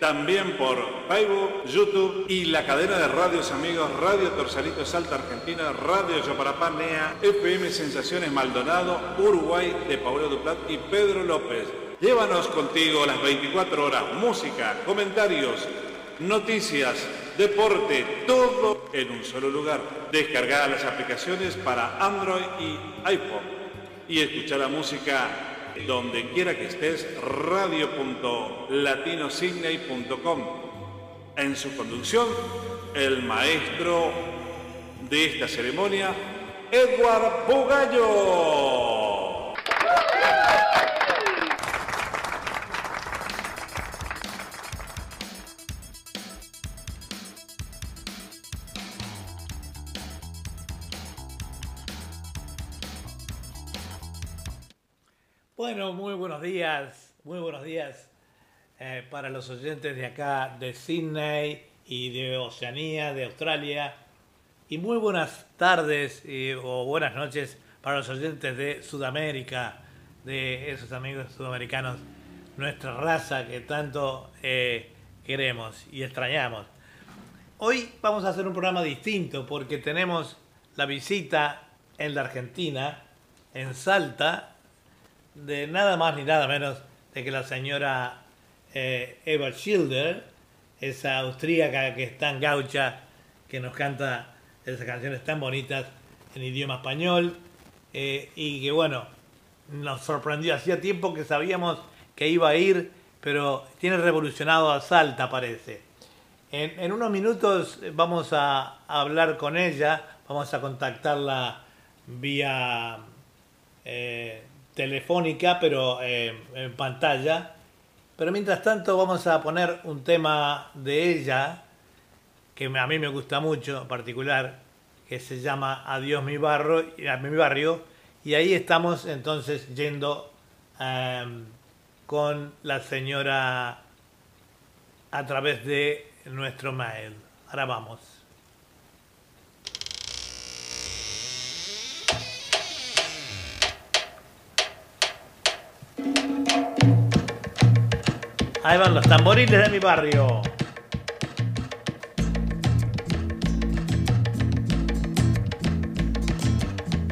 también por Facebook, YouTube y la cadena de radios amigos Radio Torsalito Salta Argentina, Radio Yoparapá Nea, FM Sensaciones Maldonado, Uruguay de Paolo Duplat y Pedro López. Llévanos contigo las 24 horas, música, comentarios, noticias, deporte, todo en un solo lugar. Descarga las aplicaciones para Android y iPhone y escuchar la música donde quiera que estés, radio.latinosidney.com. En su conducción, el maestro de esta ceremonia, Edward Bugallo. Bueno, muy buenos días, muy buenos días eh, para los oyentes de acá de Sydney y de Oceanía, de Australia. Y muy buenas tardes o buenas noches para los oyentes de Sudamérica, de esos amigos sudamericanos, nuestra raza que tanto eh, queremos y extrañamos. Hoy vamos a hacer un programa distinto porque tenemos la visita en la Argentina, en Salta, de nada más ni nada menos de que la señora eh, Eva Schilder, esa austríaca que es tan gaucha, que nos canta esas canciones tan bonitas en idioma español, eh, y que bueno, nos sorprendió. Hacía tiempo que sabíamos que iba a ir, pero tiene revolucionado a Salta, parece. En, unos minutos vamos a, a hablar con ella, vamos a contactarla vía eh, telefónica, pero eh, en pantalla. Pero mientras tanto vamos a poner un tema de ella, que a mí me gusta mucho en particular, que se llama Adiós mi, barro, mi barrio, y ahí estamos entonces yendo eh, con la señora a través de nuestro mail. Ahora vamos. Ahí van los tamboriles de mi barrio.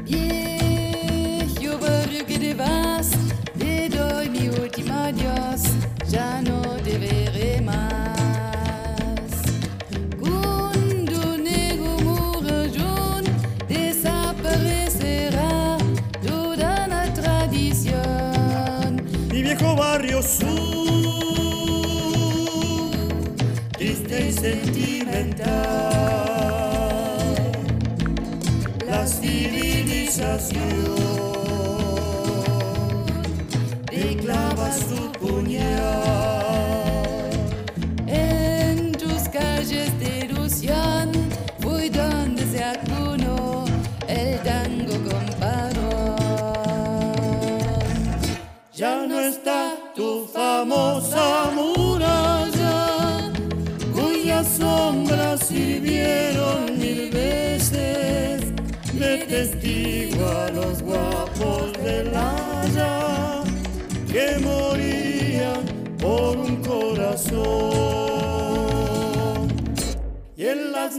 Viejo barrio que te vas, te doy mi último adiós, ya no sentimental. La civilización te clava su puñal.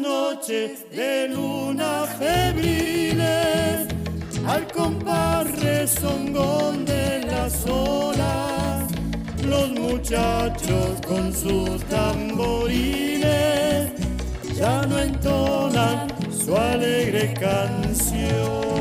Noches de luna febriles, al compás rezongón de las olas, los muchachos con sus tamborines ya no entonan su alegre canción.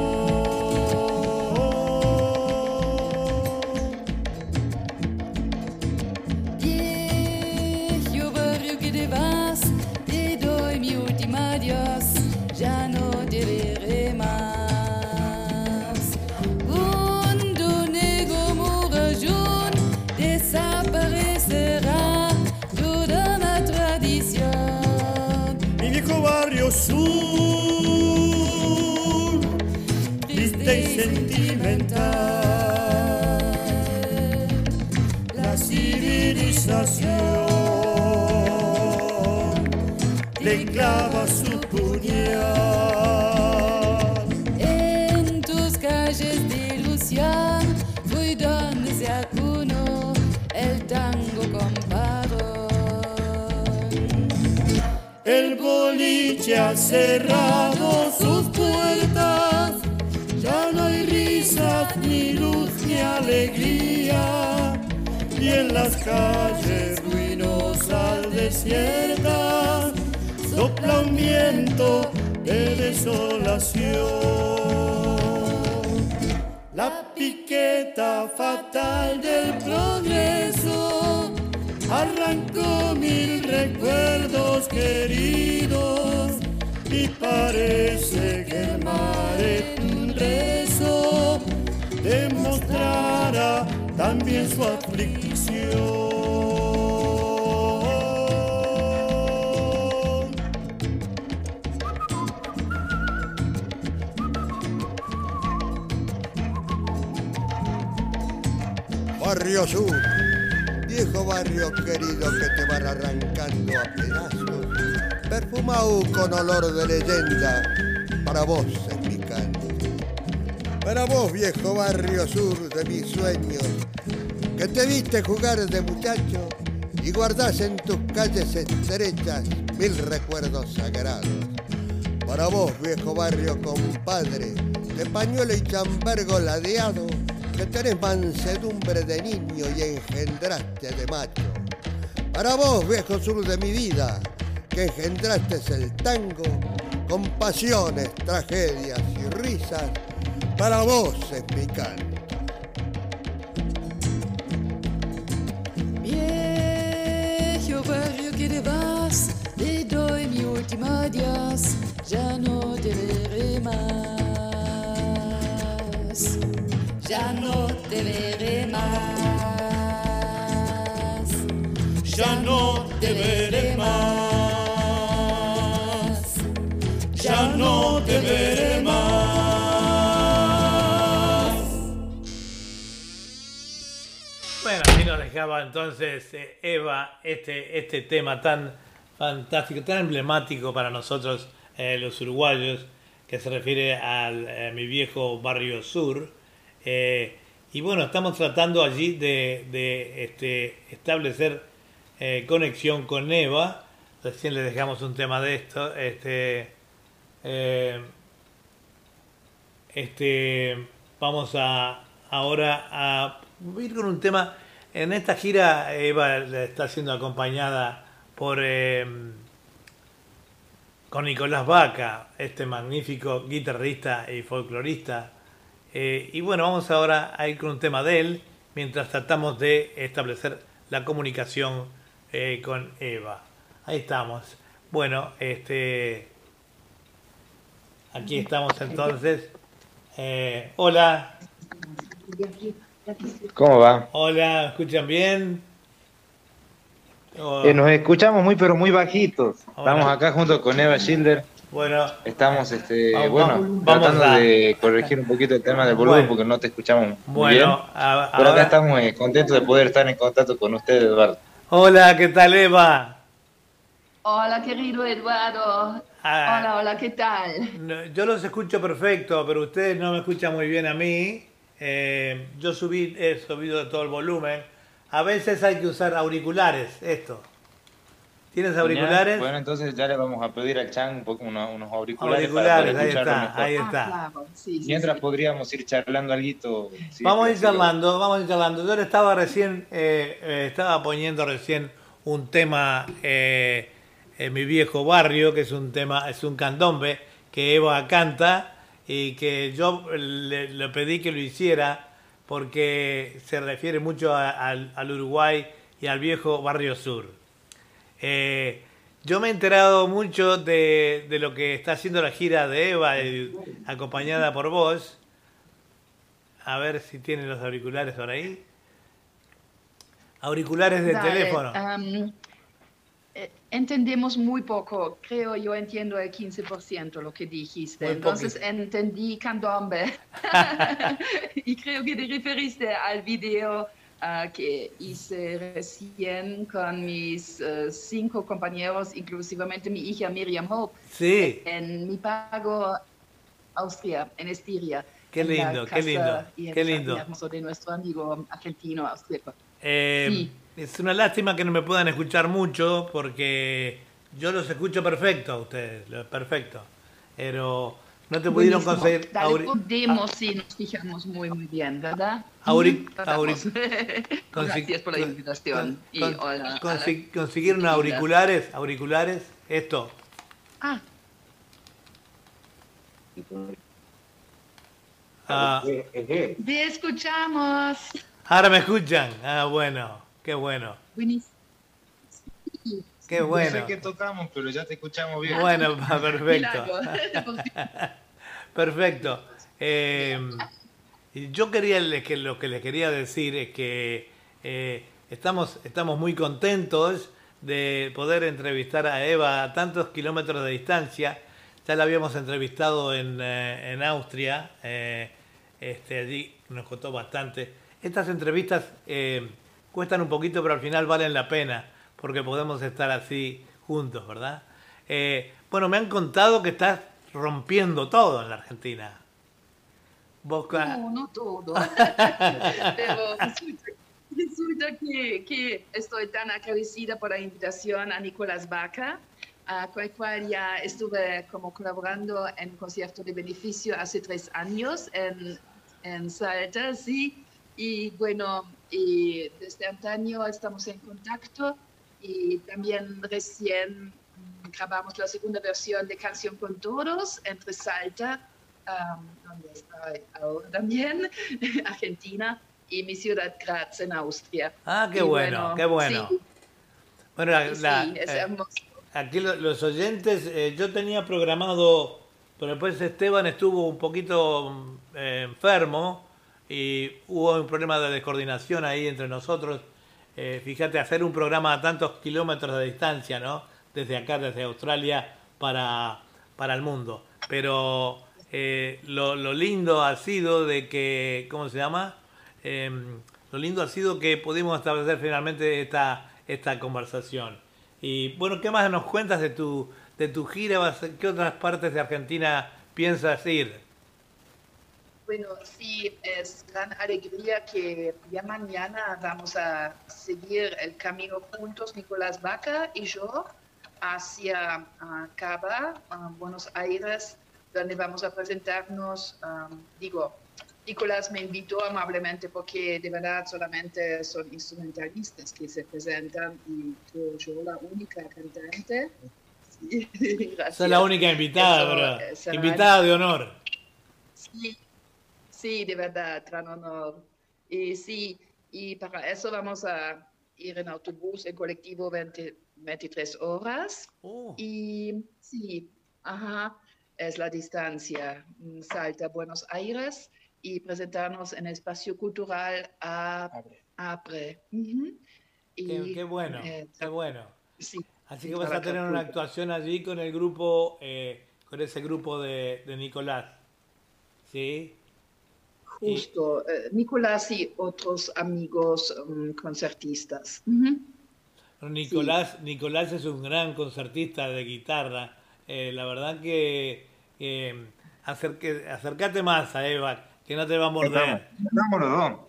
Ha cerrado sus puertas, ya no hay risas, ni luz, ni alegría, y en las calles ruinosas desiertas sopla un viento de desolación. La piqueta fatal del progreso arrancó mil recuerdos queridos parece que el mar en un rezo demostrará también su aflicción. Barrio Sur, viejo barrio querido que te van arrancando a pedazos, perfumado con olor de leyenda, para vos es mi canto. Para vos, viejo barrio sur de mis sueños, que te viste jugar de muchacho y guardás en tus calles estrechas mil recuerdos sagrados. Para vos, viejo barrio compadre, de pañuelo y chambergo ladeado, que tenés mansedumbre de niño y engendraste de macho. Para vos, viejo sur de mi vida, que engendraste el tango con pasiones, tragedias y risas, para vos es mi canto. Viejo barrio que te vas, te doy mi último adiós, ya no te veré más. Ya no te veré más. Ya no te veré más. Dejaba entonces eh, Eva este, este tema tan fantástico, tan emblemático para nosotros eh, los uruguayos, que se refiere al eh, mi viejo barrio sur. Y bueno, estamos tratando allí de, este, establecer conexión con Eva. Recién le dejamos un tema de esto. Este, este, vamos a ahora a ir con un tema. En esta gira Eva está siendo acompañada por eh, con Nicolás Vaca, este magnífico guitarrista y folclorista. Eh, y bueno, vamos ahora a ir con un tema de él mientras tratamos de establecer la comunicación eh, con Eva. Ahí estamos. Bueno, este aquí estamos entonces. Eh, hola, ¿Cómo va? hola, ¿me escuchan bien? Oh, Eh, nos escuchamos muy pero muy bajitos. Hola. Estamos acá junto con Eva Schilder. bueno, Estamos, este, Vamos, bueno, vamos tratando a- de corregir un poquito el tema del volumen Bueno. porque no te escuchamos muy bueno, bien. a- Pero acá estamos eh, contentos de poder estar en contacto con usted, Eduardo. hola, ¿qué tal Eva? Hola, querido Eduardo. Ah. Hola, hola, ¿qué tal? No, Yo los escucho perfecto, pero ustedes no me escuchan muy bien a mí. Eh, yo subí, he subido todo el volumen. A veces hay que usar auriculares, esto. ¿Tienes auriculares? Ya, Bueno, entonces ya le vamos a pedir al Chan un poco unos, unos auriculares, auriculares, para ahí está, mejor. ahí Ah, está. claro, sí, sí, Mientras sí. podríamos ir charlando algo. Vamos a ir lo- charlando, vamos a ir charlando. Yo le estaba recién, eh, eh, estaba poniendo recién un tema eh, en mi viejo barrio, que es un tema, es un candombe, que que Eva canta y que yo le, le pedí que lo hiciera porque se refiere mucho a- al, al Uruguay y al viejo barrio sur. Eh, yo me he enterado mucho de, de lo que está haciendo la gira de Eva, eh, acompañada por vos. A ver si tienen los auriculares por ahí. Auriculares de Dale, teléfono. Entendemos muy poco, creo yo entiendo el 15% lo que dijiste. Muy Entonces poquito. entendí candombe. y creo que te referiste al video ah, que hice recién con mis eh, cinco compañeros, inclusivamente mi hija Miriam Hope, Sí, en mi pago Austria, en Estiria. Qué lindo, qué lindo, qué lindo. de nuestro amigo argentino austríaco. eh, Sí. Es una lástima que no me puedan escuchar mucho porque yo los escucho perfecto a ustedes, lo- perfecto. Pero no te pudieron Buenísimo. conseguir Dale, auri- podemos si nos fijamos muy, muy bien, ¿verdad? Auri- tratamos. auri- consi- Gracias por la con- invitación. y hola. consi- consiguieron auriculares, auriculares, esto. Ah, Ah, te escuchamos. ahora me escuchan. Ah, bueno, qué bueno, Buenísimo. qué No sé bueno. qué tocamos, pero ya te escuchamos bien. Bueno, perfecto. Perfecto. Eh, yo quería que lo que les quería decir es que eh, estamos, estamos muy contentos de poder entrevistar a Eva a tantos kilómetros de distancia. Ya la habíamos entrevistado en, eh, en Austria, este, allí nos costó bastante. Estas entrevistas eh, cuestan un poquito, pero al final valen la pena, porque podemos estar así juntos, ¿verdad? Eh, bueno, me han contado que estás rompiendo todo en la Argentina. Vos, No, no todo. Pero resulta, resulta que, que estoy tan agradecida por la invitación a Nicolás Vaca, a con el cual ya estuve como colaborando en concierto de beneficio hace tres años en, en Salta, sí. Y bueno, y desde antaño estamos en contacto y también recién mm, grabamos la segunda versión de Canción con Todos entre Salta um, donde estoy ahora también, Argentina, y mi ciudad Graz en Austria. Ah, qué Y bueno, qué bueno. Sí, Bueno, la- sí, la- es eh, aquí lo- los oyentes, eh, yo tenía programado, pero después Esteban estuvo un poquito mm, eh, enfermo y hubo un problema de descoordinación ahí entre nosotros. Eh, fíjate, hacer un programa a tantos kilómetros de distancia, ¿no? Desde acá, desde Australia, para, para el mundo. Pero eh, lo, lo lindo ha sido de que, ¿cómo se llama? Em, lo lindo ha sido que pudimos establecer finalmente esta, esta conversación. Y bueno, ¿qué más nos cuentas de tu, de tu gira? ¿Vas a- ¿Qué otras partes de Argentina piensas ir? Bueno, sí, es gran alegría que ya mañana vamos a seguir el camino juntos, Nicolás Vaca y yo, hacia Cava, ah, Buenos Aires, donde vamos a presentarnos. ah, digo, Nicolás me invitó amablemente porque de verdad solamente son instrumentalistas que se presentan y yo, yo la única cantante. Sí. Sos la única invitada, ¿verdad? Invitada de honor. Sí, sí, de verdad, gran honor. Y sí, y para eso vamos a ir en autobús, en colectivo 20 23 horas. Oh, Y sí, ajá, es la distancia. mm, Salta, Buenos Aires y presentarnos en el espacio cultural a Apre. Qué, bueno, eh, qué bueno. sí, Así que vas a tener una actuación allí con el grupo, eh, con ese grupo de, de Nicolás. ¿Sí? Justo. eh, Nicolás y otros amigos mm, concertistas. Nicolás, Nicolás es un gran concertista de guitarra. Eh, la verdad que eh, acerque- acercate más a Eva, que no te va a morder.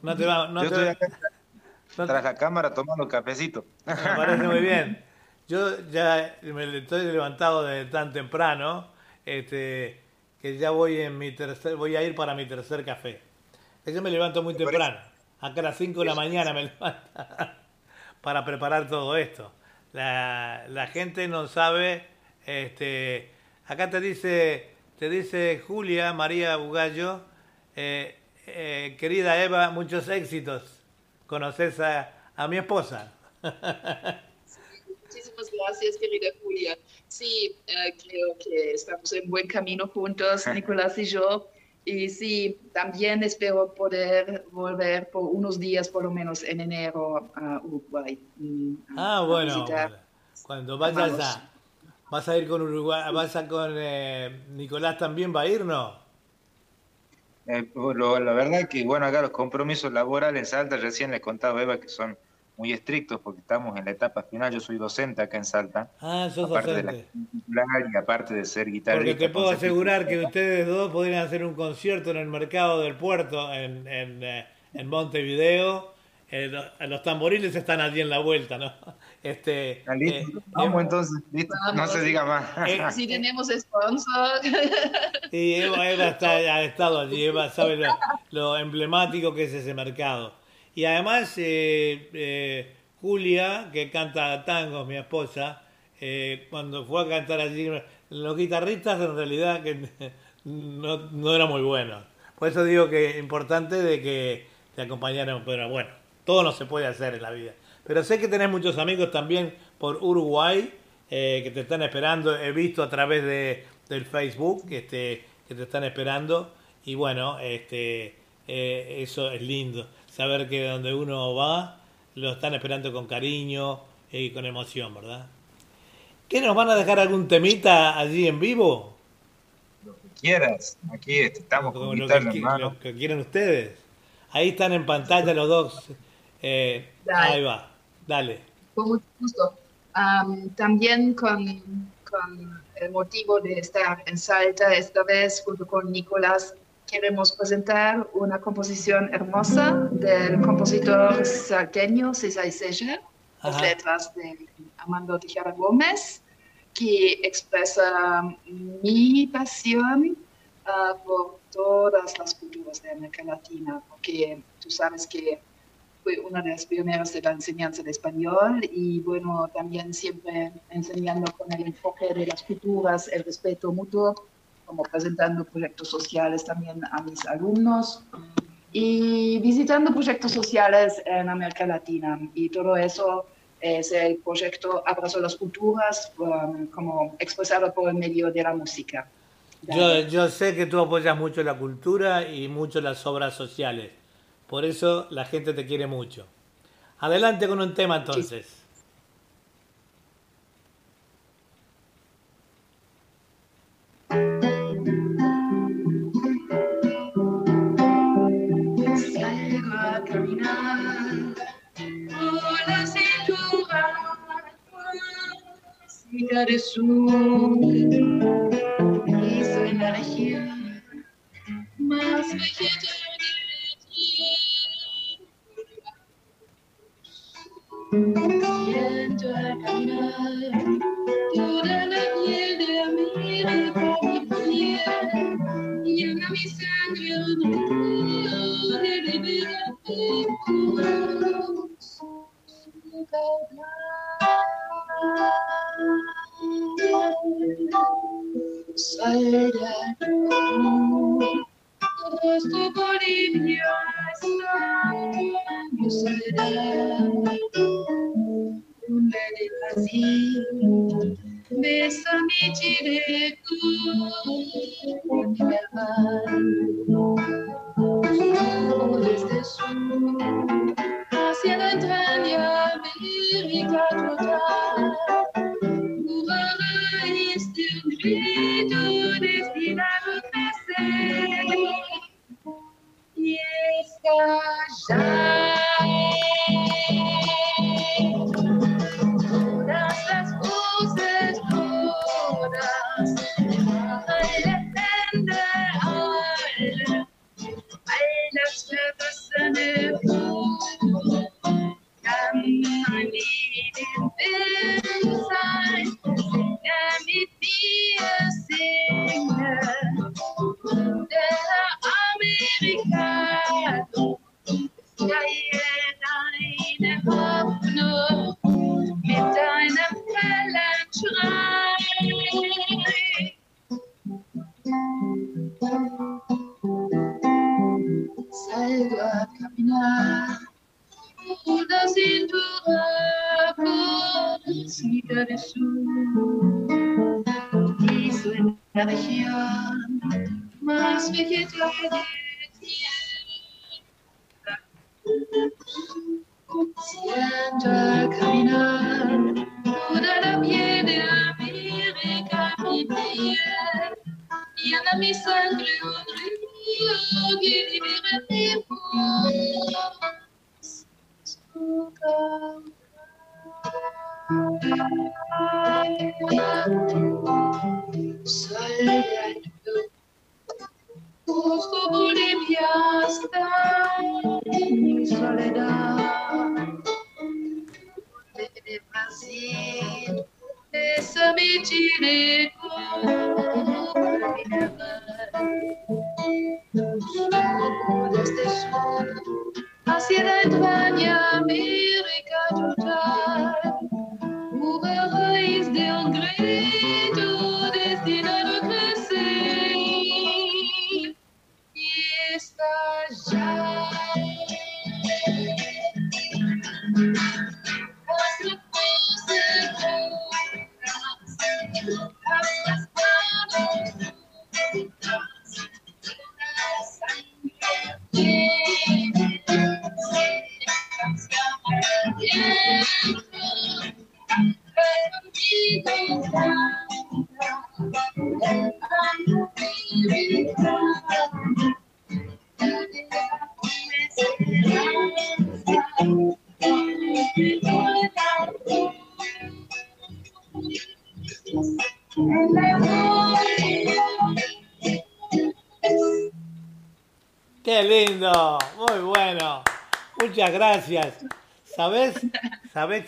No te va, no Yo te- estoy acá no te- tras la cámara tomando cafecito. me parece muy bien. Yo ya me estoy levantado de tan temprano, este, que ya voy en mi tercer, voy a ir para mi tercer café. Que Yo me levanto muy temprano. Acá a las 5 de la mañana me levanto para preparar todo esto. La, la gente no sabe, este, acá te dice te dice Julia María Bugallo, eh, eh, querida Eva, muchos éxitos. Conoces a, a mi esposa. Muchísimas gracias, querida Julia. Sí, eh, creo que estamos en buen camino juntos, Nicolás y yo. Y sí, también espero poder volver por unos días, por lo menos en enero, a Uruguay. mm, a- Ah, a bueno, cuando vayas a, vas a ir con Uruguay, vas a con eh, Nicolás también va a ir, ¿no? Eh, lo- la verdad que, bueno, acá los compromisos laborales en Salta, recién les contaba Eva que son muy estrictos porque estamos en la etapa final. Yo soy docente acá en Salta, Ah, sos aparte de la docente. titular y aparte de ser guitarrista. Porque te puedo asegurar que ustedes dos podrían hacer un concierto en el mercado del puerto en, en, eh, en Montevideo. Eh, lo- los tamboriles están allí en la vuelta, ¿no? Este, Ah, listo. eh, Vamos eh, entonces, listo. No se diga más. Eh, Si tenemos sponsor. Y Eva, Eva está, ha estado allí, Eva sabe lo, lo emblemático que es ese mercado. Y además, eh, eh, Julia, que canta tangos, mi esposa, eh, cuando fue a cantar allí, los guitarristas en realidad que no, no eran muy buenos. Por eso digo que es importante de que te acompañaran, pero bueno, todo no se puede hacer en la vida. Pero sé que tenés muchos amigos también por Uruguay que te están esperando. He visto a través de, del Facebook que, este, que te están esperando. Y bueno, este, eso es lindo. Saber que donde uno va, lo están esperando con cariño y con emoción, ¿verdad? ¿Qué nos van a dejar algún temita allí en vivo? Quieras, aquí estamos Como con lo guitarra que, lo que quieren ustedes. Ahí están en pantalla los dos. Eh, Dale. ahí va, dale. Con mucho gusto. Am, también con, con el motivo de estar en Salta, esta vez junto con Nicolás, queremos presentar una composición hermosa del compositor salteño César Seger, las letras de Armando Tijara Gómez, que expresa mi pasión ah, por todas las culturas de América Latina, porque tú sabes que fue una de las pioneras de la enseñanza de español y bueno, también siempre enseñando con el enfoque de las culturas, el respeto mutuo, como presentando proyectos sociales también a mis alumnos y visitando proyectos sociales en América Latina y todo eso es el proyecto Abrazo a las Culturas, um, como expresado por el medio de la música. Yo, yo sé que tú apoyas mucho la cultura y mucho las obras sociales. Por eso la gente te quiere mucho. Adelante con un tema entonces. Salgo sur, y soy la región más Siento caminar toda la piel de mi piel, llena mi sangre un río de. Yeah.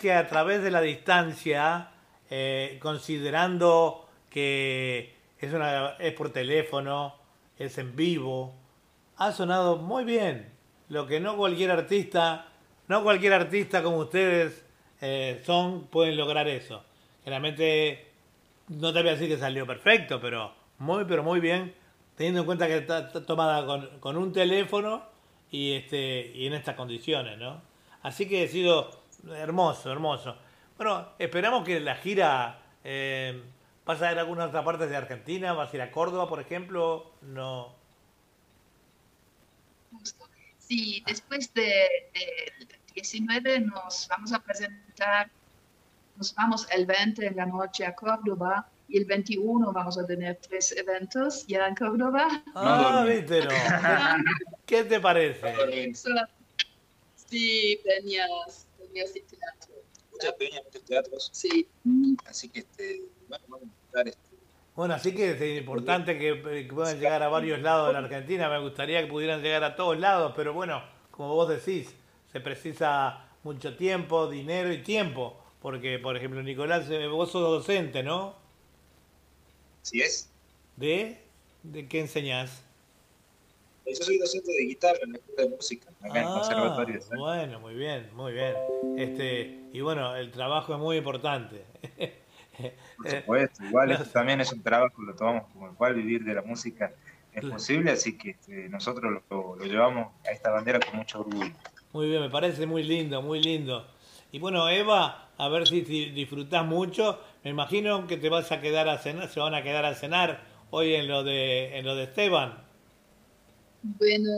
Que a través de la distancia, eh, considerando que es, una, es por teléfono, es en vivo, ha sonado muy bien. Lo que no cualquier artista, no cualquier artista como ustedes eh, son, pueden lograr eso. Generalmente, no te voy a decir que salió perfecto, pero muy, pero muy bien, teniendo en cuenta que está, tomada con, un teléfono y, este, y en estas condiciones, ¿no? Así que ha sido hermoso, hermoso. Bueno, esperamos que la gira eh, vas a ir a algunas otras partes de Argentina, vas a ir a Córdoba, por ejemplo, no. Sí, después de, del 19 nos vamos a presentar, nos vamos el 20 en la noche a Córdoba y el 21 vamos a tener tres eventos ya en Córdoba. Ah, viste, no. ¿Qué te parece? Sí, peñas, teatro. Muchas peñas, muchos teatros. Sí. Así que, este, bueno, vamos a este, Bueno, así que es importante que, que puedan llegar a varios lados de la Argentina. Me gustaría que pudieran llegar a todos lados, pero bueno, como vos decís, se precisa mucho tiempo, dinero y tiempo. Porque, por ejemplo, Nicolás, eh, vos sos docente, ¿no? Así es. ¿De? ¿De qué enseñás? Yo soy docente de guitarra en la escuela de música, acá en el Ah, conservatorio. de Salta. bueno, muy bien, muy bien. Este, y bueno, el trabajo es muy importante. Por supuesto, igual esto también es un trabajo, lo tomamos como el cual vivir de la música es posible, así que este, nosotros lo, lo llevamos a esta bandera con mucho orgullo. Muy bien, me parece muy lindo, muy lindo. Y bueno, Eva, a ver si, si disfrutás mucho. Me imagino que te vas a quedar a cenar, se van a quedar a cenar hoy en lo de, en lo de Esteban. Bueno,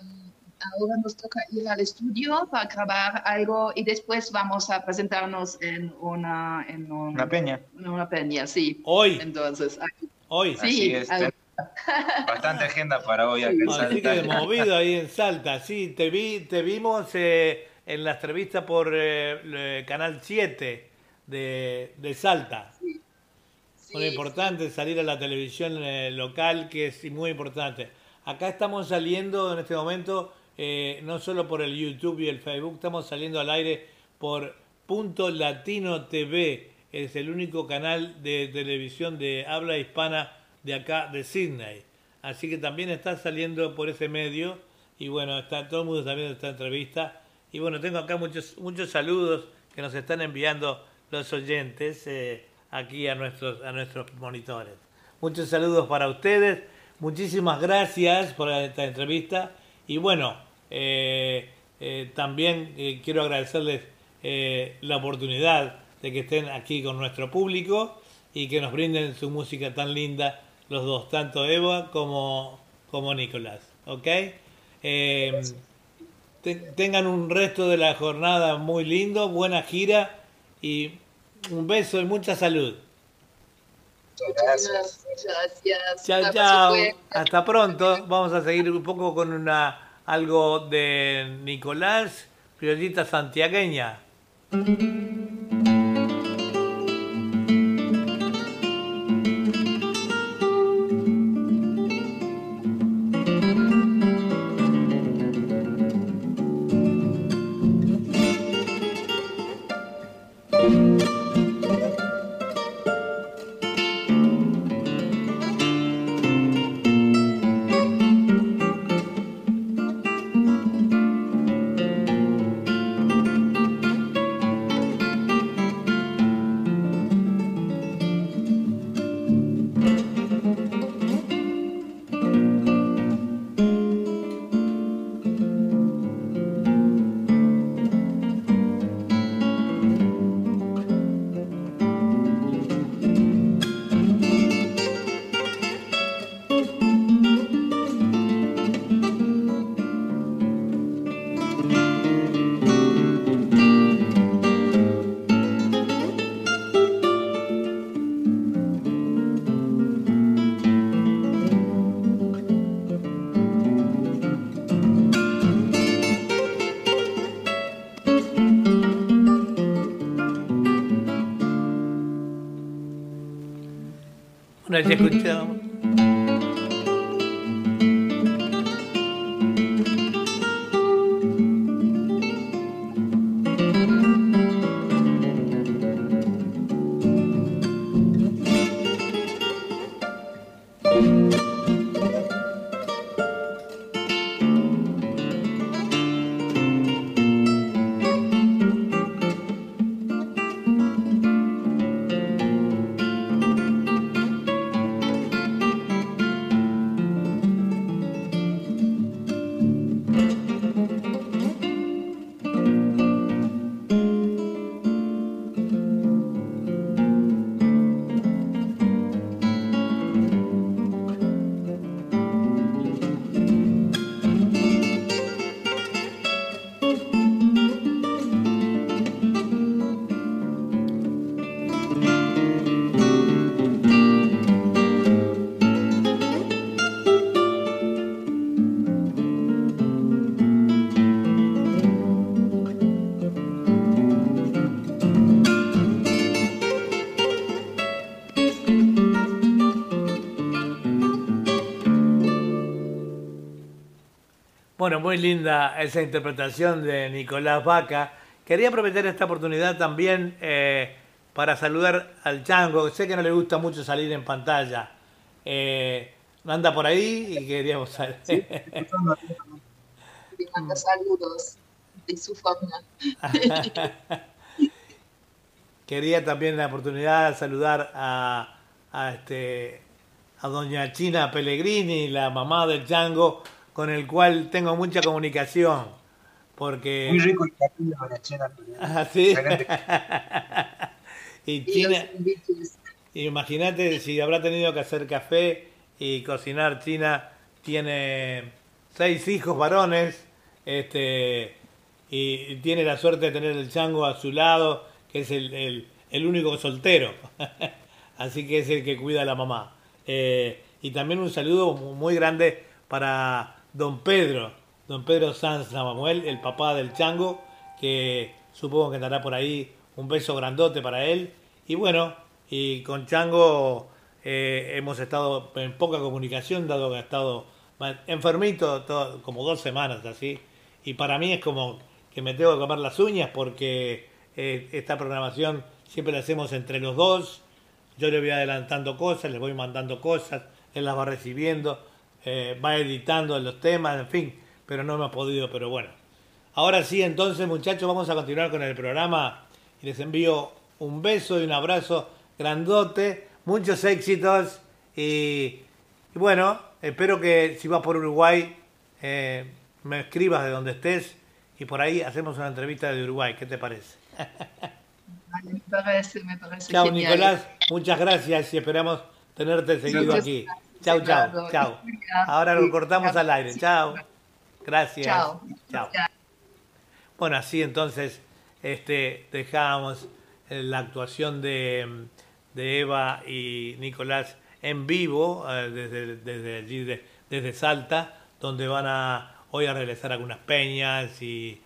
em, ahora nos toca ir al estudio para grabar algo y después vamos a presentarnos en una, en un- Una peña. en una peña, sí. Hoy, Entonces, ah, hoy. Sí, Así es, bastante agenda para hoy acá en Así que movido ahí en Salta. Sí, te vi, te vimos eh, en la entrevista por eh, el Canal 7 de, de Salta. sí, Muy importante salir a la televisión eh, local, que es muy importante. Acá estamos saliendo en este momento, eh, no solo por el YouTube y el Facebook, estamos saliendo al aire por Punto Latino TV. Es el único canal de televisión de habla hispana de acá, de Sydney. Así que también está saliendo por ese medio. Y bueno, está todo el mundo está esta entrevista. Y bueno, tengo acá muchos, muchos saludos que nos están enviando los oyentes eh, aquí a nuestros, a nuestros monitores. Muchos saludos para ustedes. Muchísimas gracias por esta entrevista. Y bueno, eh, eh, también eh, quiero agradecerles eh, la oportunidad de que estén aquí con nuestro público y que nos brinden su música tan linda los dos, tanto Eva como, como Nicolás. ¿Ok? Eh, tengan un resto de la jornada muy lindo, buena gira y un beso y mucha salud. Gracias. Gracias. Chao, chao. Hasta pronto. Vamos a seguir un poco con una algo de Nicolás, criollita santiagueña. Una vez Bueno, muy linda esa interpretación de Nicolás Vaca. Quería aprovechar esta oportunidad también eh, para saludar al Chango, sé que no le gusta mucho salir en pantalla. Eh, anda por ahí y queríamos saber. Sí, manda saludos de su forma. Quería también la oportunidad de saludar a, a, este, a doña China Pellegrini, la mamá del Chango con el cual tengo mucha comunicación. Porque... Muy rico el capillo de China. Ah, sí. y China, imagínate si habrá tenido que hacer café y cocinar. China tiene seis hijos varones este, y tiene la suerte de tener el chango a su lado, que es el, el, el único soltero. Así que es el que cuida a la mamá. Eh, y también un saludo muy grande para don Pedro, don Pedro Sanz Navamuel, el papá del chango, que supongo que andará por ahí. Un beso grandote para él. Y bueno, y con Chango eh, hemos estado en poca comunicación, dado que ha estado enfermito todo, como dos semanas así. Y para mí es como que me tengo que comer las uñas porque eh, esta programación siempre la hacemos entre los dos. Yo le voy adelantando cosas, le voy mandando cosas, él las va recibiendo eh, va editando los temas, en fin, pero no me ha podido, pero bueno. Ahora sí, entonces muchachos, vamos a continuar con el programa y les envío un beso y un abrazo grandote, muchos éxitos y, y bueno, espero que si vas por Uruguay eh, me escribas de donde estés y por ahí hacemos una entrevista de Uruguay, ¿qué te parece? Me parece, me parece Chao, genial. Nicolás. Muchas gracias y esperamos tenerte seguido Muchas aquí. gracias, Chao, chao, chao. Ahora lo cortamos al aire. Chao. Gracias. Chao. Chao. Bueno, así entonces este, dejamos eh, la actuación de, de Eva y Nicolás en vivo eh, desde, desde allí, de- desde Salta, donde van a hoy a realizar algunas peñas y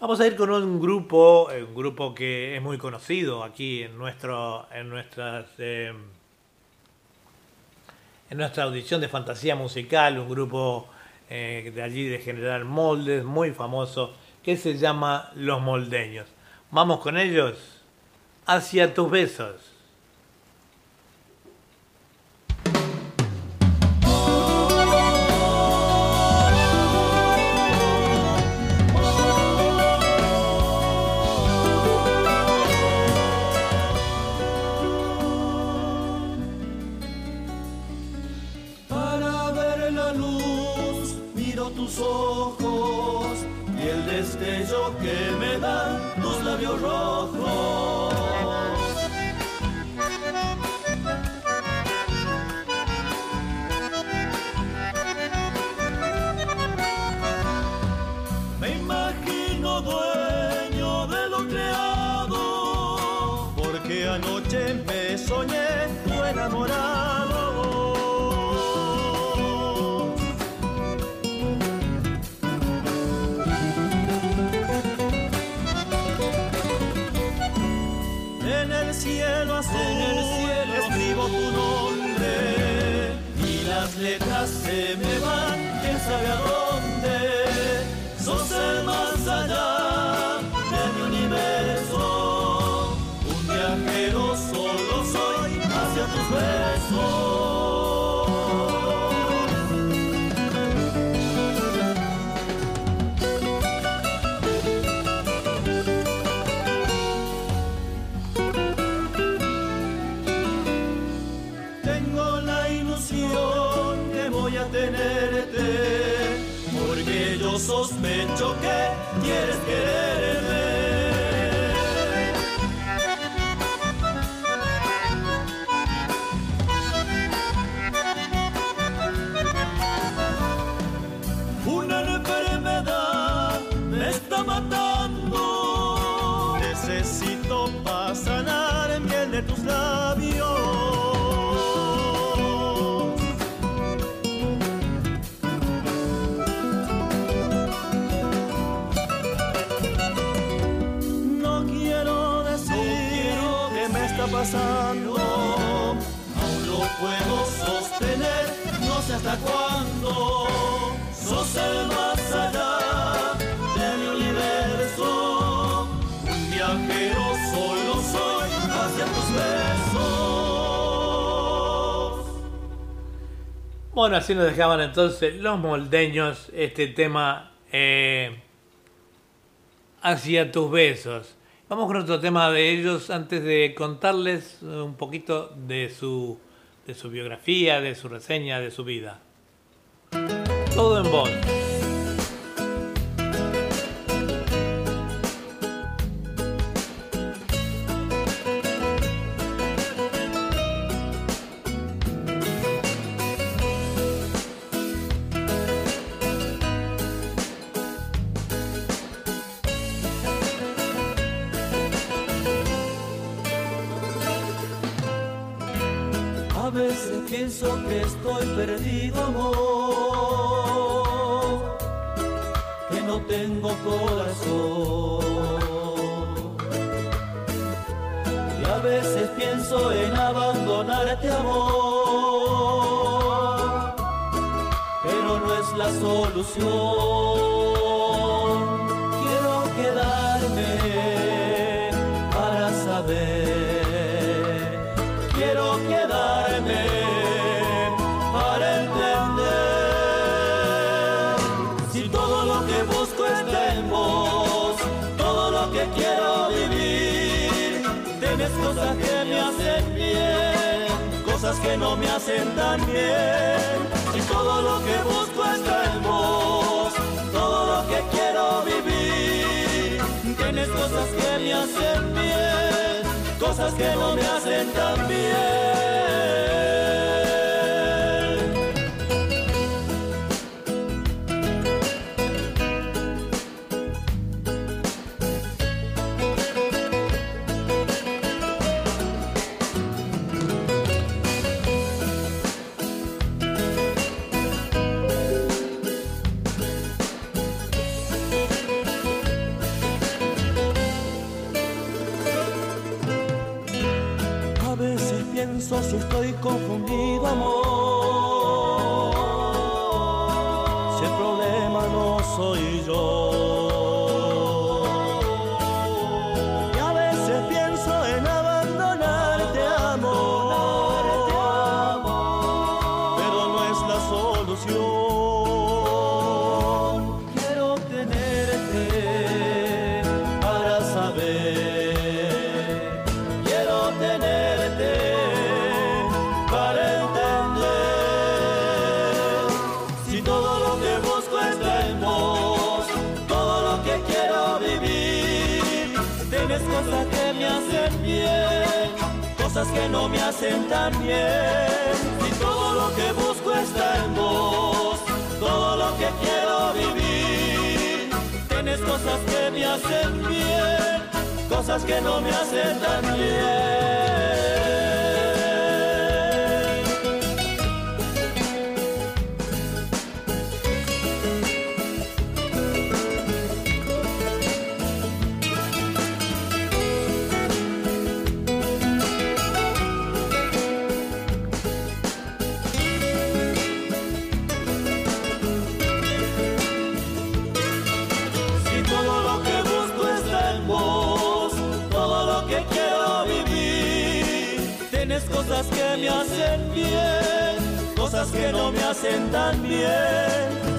vamos a ir con un grupo, eh, un grupo que es muy conocido aquí en nuestro, en nuestras eh, en nuestra audición de fantasía musical, un grupo eh, de allí de General Moldes, muy famoso, que se llama Los Moldeños. Vamos con ellos hacia tus besos. Dan tus labios Bueno, así nos dejaban entonces los moldeños este tema eh, hacia tus besos. Vamos con otro tema de ellos antes de contarles un poquito de su, de su biografía, de su reseña, de su vida. Todo en voz.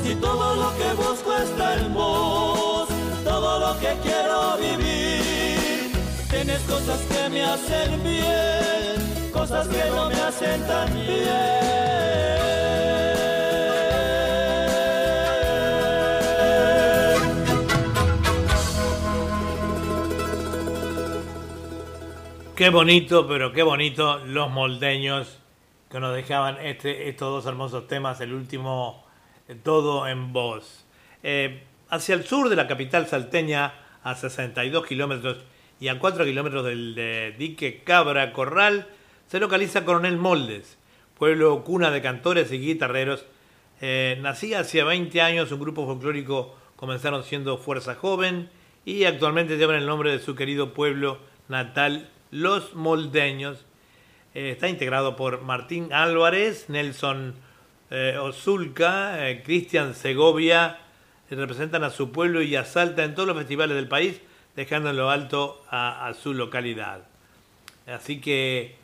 Si todo lo que busco está en vos, todo lo que quiero vivir, tienes cosas que me hacen bien, cosas que no me hacen tan bien. Qué bonito, pero qué bonito los moldeños que nos dejaban este, estos dos hermosos temas, el último Todo en Voz. Eh, hacia el sur de la capital salteña, a 62 kilómetros y a 4 kilómetros del de dique Cabra Corral, se localiza Coronel Moldes, pueblo cuna de cantores y guitarreros. Eh, nacía hace 20 años, un grupo folclórico comenzaron siendo Fuerza Joven y actualmente llevan el nombre de su querido pueblo natal, Los Moldeños. Eh, está integrado por Martín Álvarez, Nelson eh, eh, Cristian Segovia, eh, representan a su pueblo y a en todos los festivales del país, dejando en lo alto a, su localidad. Así que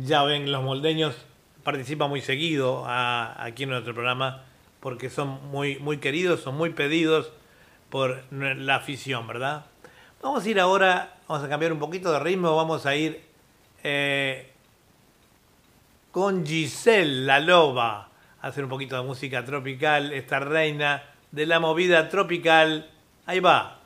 ya ven, los moldeños participan muy seguido aquí en nuestro programa porque son muy, muy queridos, son muy pedidos por la afición, ¿verdad? Vamos a ir ahora, vamos a cambiar un poquito de ritmo, vamos a ir eh, con Giselle la Loba, hacer un poquito de música tropical, esta reina de la movida tropical. Ahí va.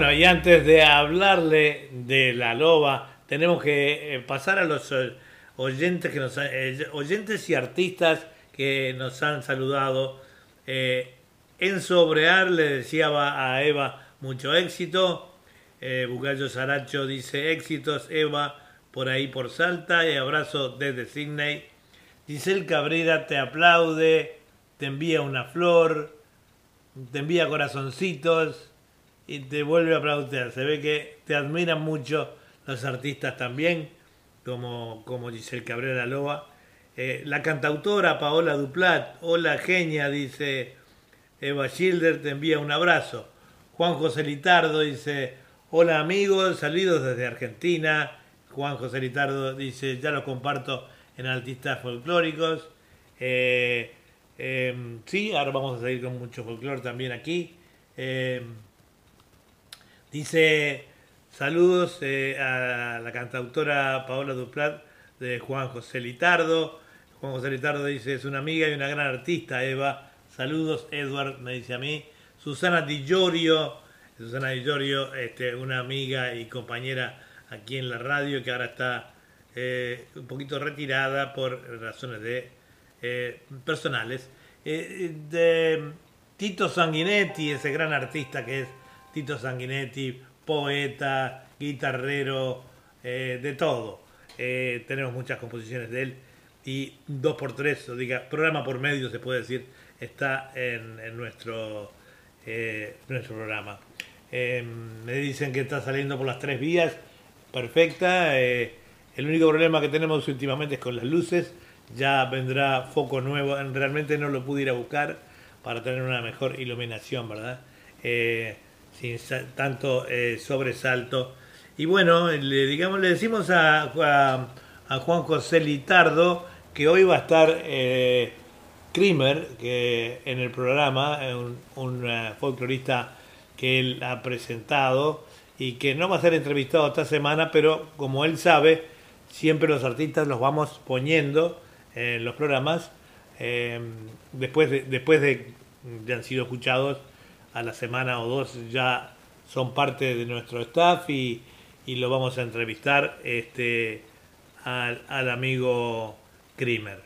Bueno, y antes de hablarle de la loba, tenemos que eh, pasar a los eh, oyentes, que nos, eh, oyentes y artistas que nos han saludado. Eh, Enzo Brear le deseaba a Eva mucho éxito. Eh, Saracho dice éxitos, Eva, por ahí por Salta. Y abrazo desde Sydney. Giselle Cabrera te aplaude, te envía una flor, te envía corazoncitos y te vuelve a aplaudir. Se ve que te admiran mucho los artistas también, como, como Giselle Cabrera Loba. Eh, la cantautora Paola Duplat, hola genia, dice Eva Schilder, te envía un abrazo. Juan José Litardo dice, hola amigos, saludos desde Argentina. Juan José Litardo dice, ya lo comparto en artistas folclóricos. Eh, eh, sí, ahora vamos a seguir con mucho folclore también aquí. Eh, dice, saludos eh, a la cantautora Paola Duplat de Juan José Litardo. Juan José Litardo dice, es una amiga y una gran artista, Eva. Saludos, Edward, me dice a mí. Susana Di Giorgio, Susana Di Giorgio, este, una amiga y compañera aquí en la radio que ahora está eh, un poquito retirada por razones de eh, personales. De Tito Sanguinetti, ese gran artista que es Tito Sanguinetti, poeta, guitarrero, eh, de todo. Eh, tenemos muchas composiciones de él y dos por tres, o diga, programa por medio se puede decir, está en, en nuestro, eh, nuestro programa. Eh, me dicen que está saliendo por las tres vías, perfecta. eh, el único problema que tenemos últimamente es con las luces. Ya vendrá foco nuevo. Realmente no lo pude ir a buscar para tener una mejor iluminación, ¿verdad? Sin tanto eh, sobresalto. Y bueno, le, digamos, le decimos a, Juan José Litardo que hoy va a estar eh, Krimer, que en el programa, eh, un, un eh, folclorista que él ha presentado y que no va a ser entrevistado esta semana, pero como él sabe, siempre los artistas los vamos poniendo en los programas después de, después de han sido escuchados a la semana o dos ya son parte de nuestro staff y, y lo vamos a entrevistar este al, amigo Krimer.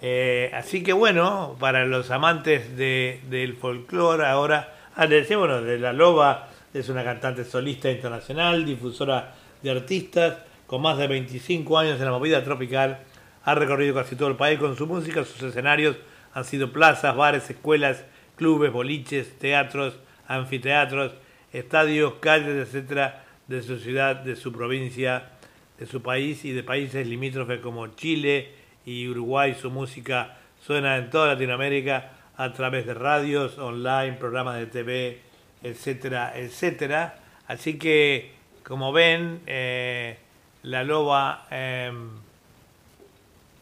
Eh, así que bueno, para los amantes de, del folclore, ahora, ah, bueno, de La Loba es una cantante solista internacional, difusora de artistas, con más de 25 años en la movida tropical, ha recorrido casi todo el país con su música, sus escenarios han sido plazas, bares, escuelas, clubes, boliches, teatros, anfiteatros, estadios, calles, etcétera, de su ciudad, de su provincia, de su país y de países limítrofes como Chile y Uruguay. Su música suena en toda Latinoamérica a través de radios, online, programas de TV, etcétera, etcétera. Así que, como ven, eh, la loba eh,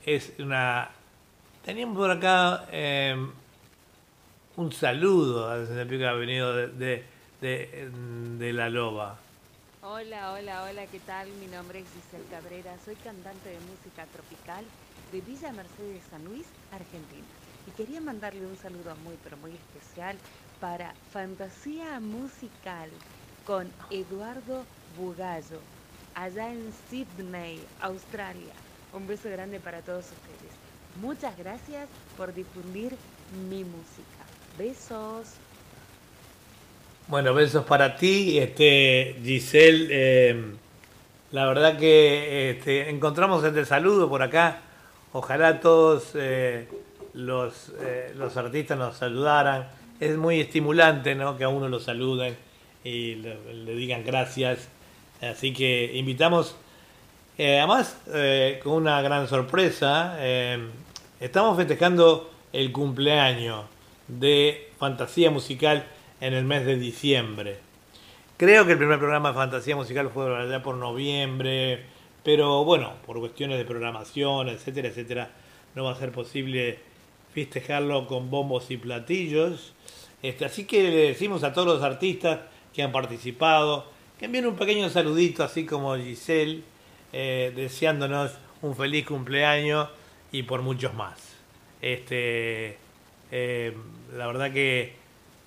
es una... Teníamos por acá eh, un saludo a que ha venido de, de, de, de la loba. Hola, hola, hola, ¿qué tal? Mi nombre es Giselle Cabrera, soy cantante de música tropical de Villa Mercedes San Luis, Argentina. Y quería mandarle un saludo muy, pero muy especial para Fantasía Musical con Eduardo Bugallo, allá en Sydney, Australia. Un beso grande para todos ustedes. Muchas gracias por difundir mi música. Besos. Bueno, besos para ti, este, Giselle. eh, la verdad que este, encontramos este saludo por acá. Ojalá todos eh, los, eh, los artistas nos saludaran. Es muy estimulante ¿no? que a uno lo saluden y le, le digan gracias. Así que invitamos, eh, además con una gran sorpresa, eh, estamos festejando el cumpleaños de Fantasía Musical en el mes de diciembre. Creo que el primer programa de Fantasía Musical fue allá por noviembre, pero bueno, por cuestiones de programación, etcétera, etcétera, no va a ser posible festejarlo con bombos y platillos. Este, así que le decimos a todos los artistas que han participado, que envíen un pequeño saludito, así como Giselle, eh, deseándonos un feliz cumpleaños y por muchos más. Este, eh, la verdad que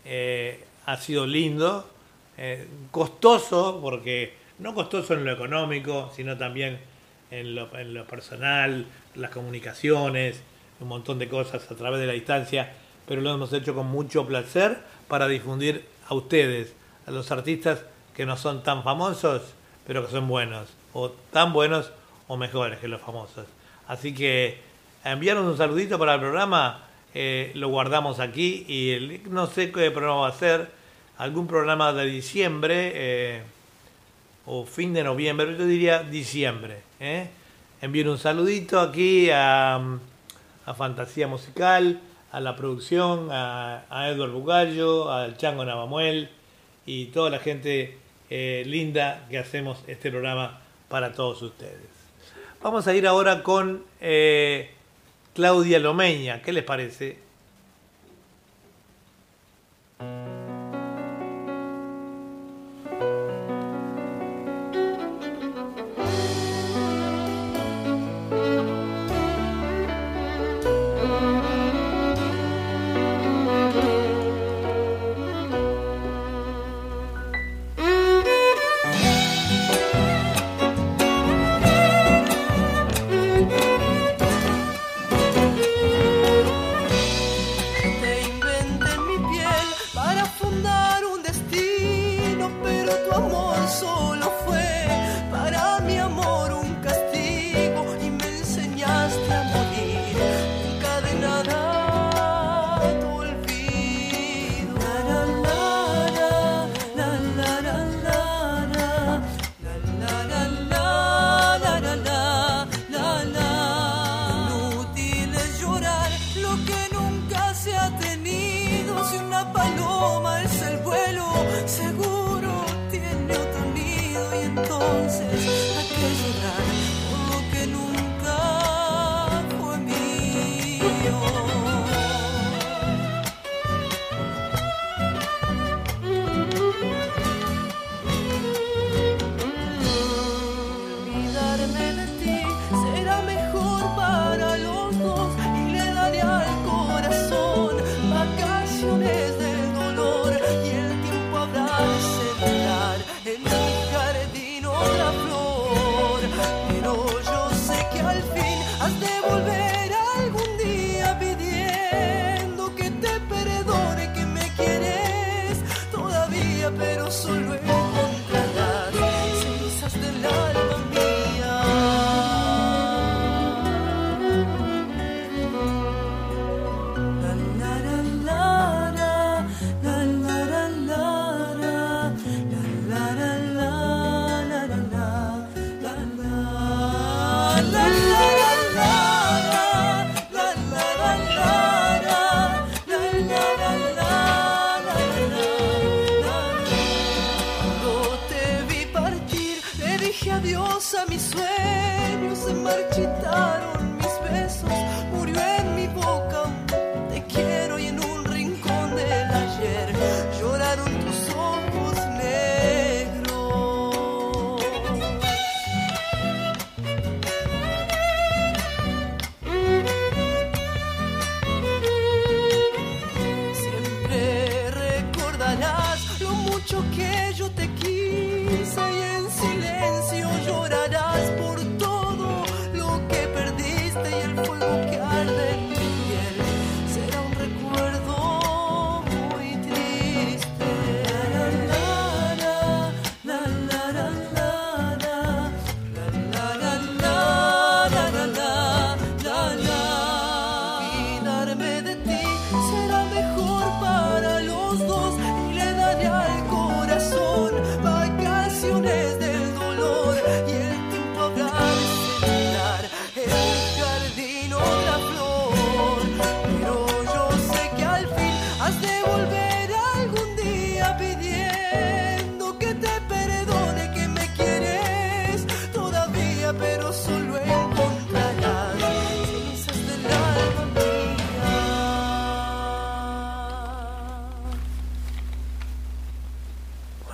eh, ha sido lindo eh, costoso, porque no costoso en lo económico, sino también en lo, en lo personal, las comunicaciones, un montón de cosas a través de la distancia, pero lo hemos hecho con mucho placer para difundir a ustedes, a los artistas que no son tan famosos, pero que son buenos, o tan buenos o mejores que los famosos. Así que enviaron un saludito para el programa, eh, lo guardamos aquí y el- no sé qué programa va a ser, algún programa de diciembre eh, o fin de noviembre, yo diría diciembre. ¿eh? Envíen un saludito aquí a, a Fantasía Musical, a la producción, a, a Edward Bugallo, al Chango Navamuel y toda la gente eh, linda que hacemos este programa para todos ustedes. Vamos a ir ahora con Claudia Lomeña, ¿qué les parece?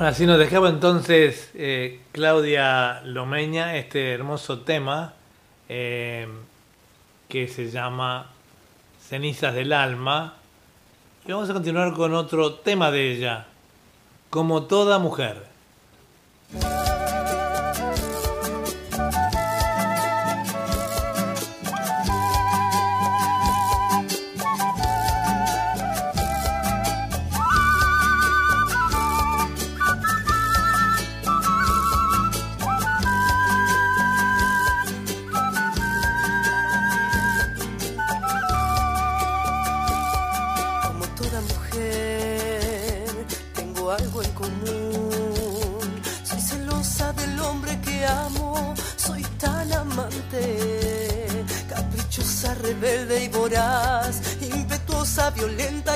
Así nos dejaba entonces eh, Claudia Lomeña este hermoso tema eh, que se llama Cenizas del Alma. Y vamos a continuar con otro tema de ella. como toda mujer.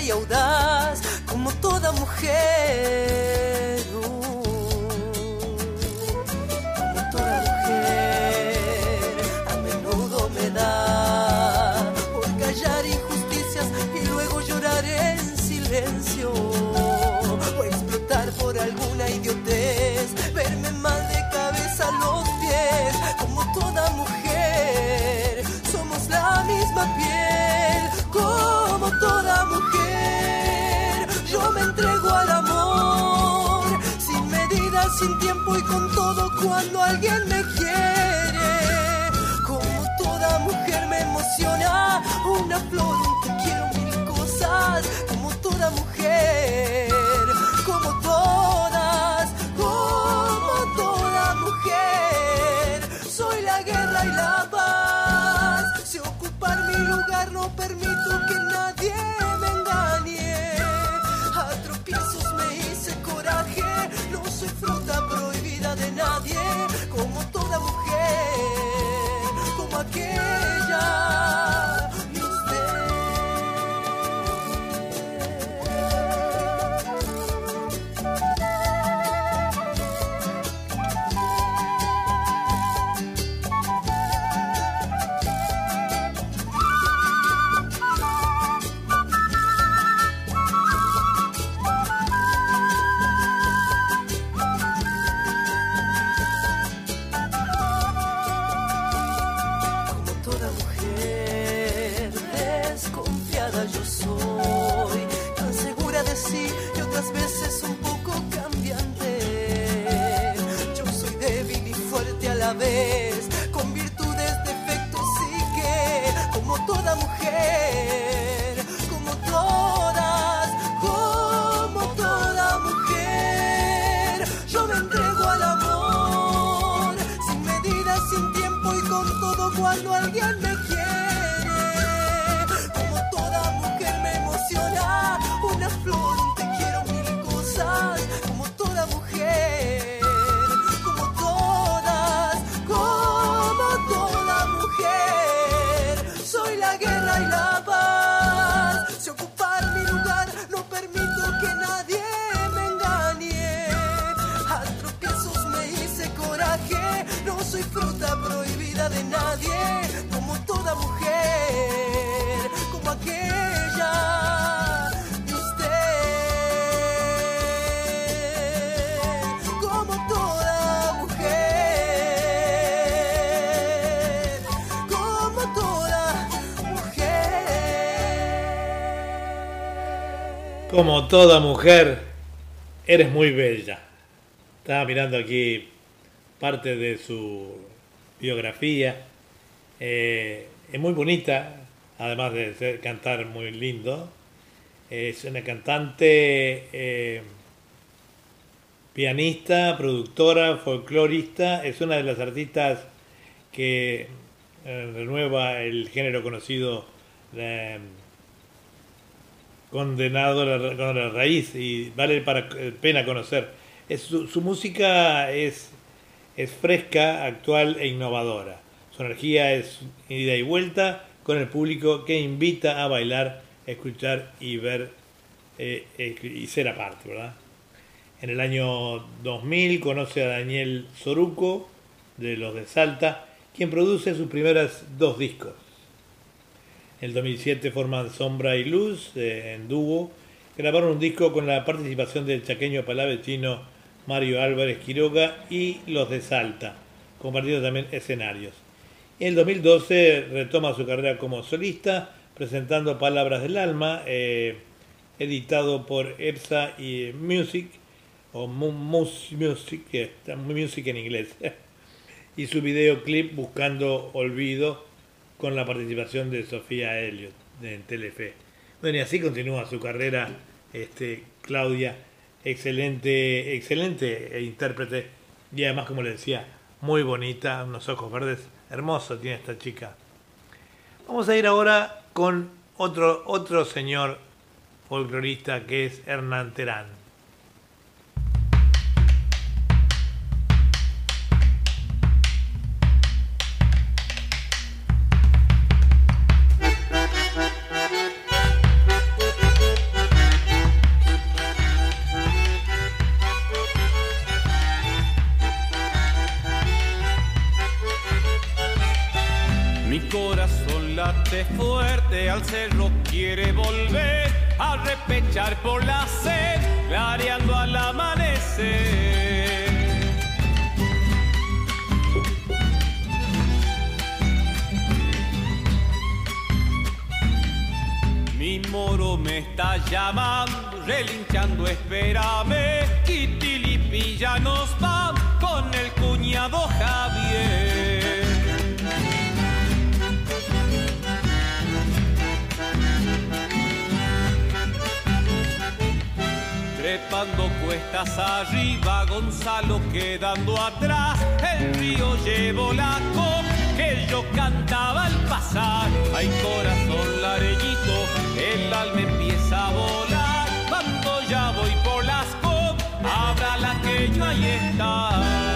Violenta lugar toda mujer, eres muy bella. Estaba mirando aquí parte de su biografía. Eh, es muy bonita, además de ser- cantar muy lindo. Es una cantante, eh, pianista, productora, folclorista. Es una de las artistas que eh, renueva el género conocido eh, condenado la, con la raíz y vale para eh, pena conocer. Su, música es, es fresca, actual e innovadora. Su energía es ida y vuelta con el público que invita a bailar, escuchar y ver eh, y ser aparte, ¿verdad? En el año 2000 conoce a Daniel Soruco de los de Salta, quien produce sus primeras dos discos. En el 2007 forman Sombra y Luz en dúo. Grabaron un disco con la participación del chaqueño palavecino Mario Álvarez Quiroga y los de Salta, compartiendo también escenarios. En el 2012 retoma su carrera como solista, presentando Palabras del Alma, eh, editado por EPSA y Music, o mu- mus- music, music en inglés, y su videoclip Buscando Olvido con la participación de Sofía Elliot en Telefe. Bueno, y así continúa su carrera este, Claudia, excelente, excelente intérprete y además, como le decía, muy bonita, unos ojos verdes, hermoso tiene esta chica. Vamos a ir ahora con otro, otro señor folclorista que es Hernán Terán. Arriba, Gonzalo quedando atrás. El río llevó la copa que yo cantaba al pasar. Ay, corazón lareñito, el alma empieza a volar. Cuando ya voy por las copas, abra la que yo ahí.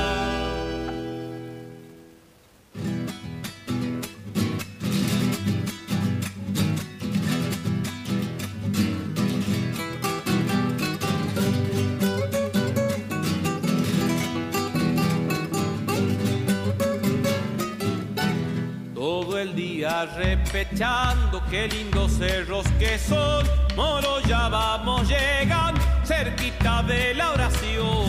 El día repechando qué lindos cerros que son. Moro, ya vamos llegando cerquita de la oración.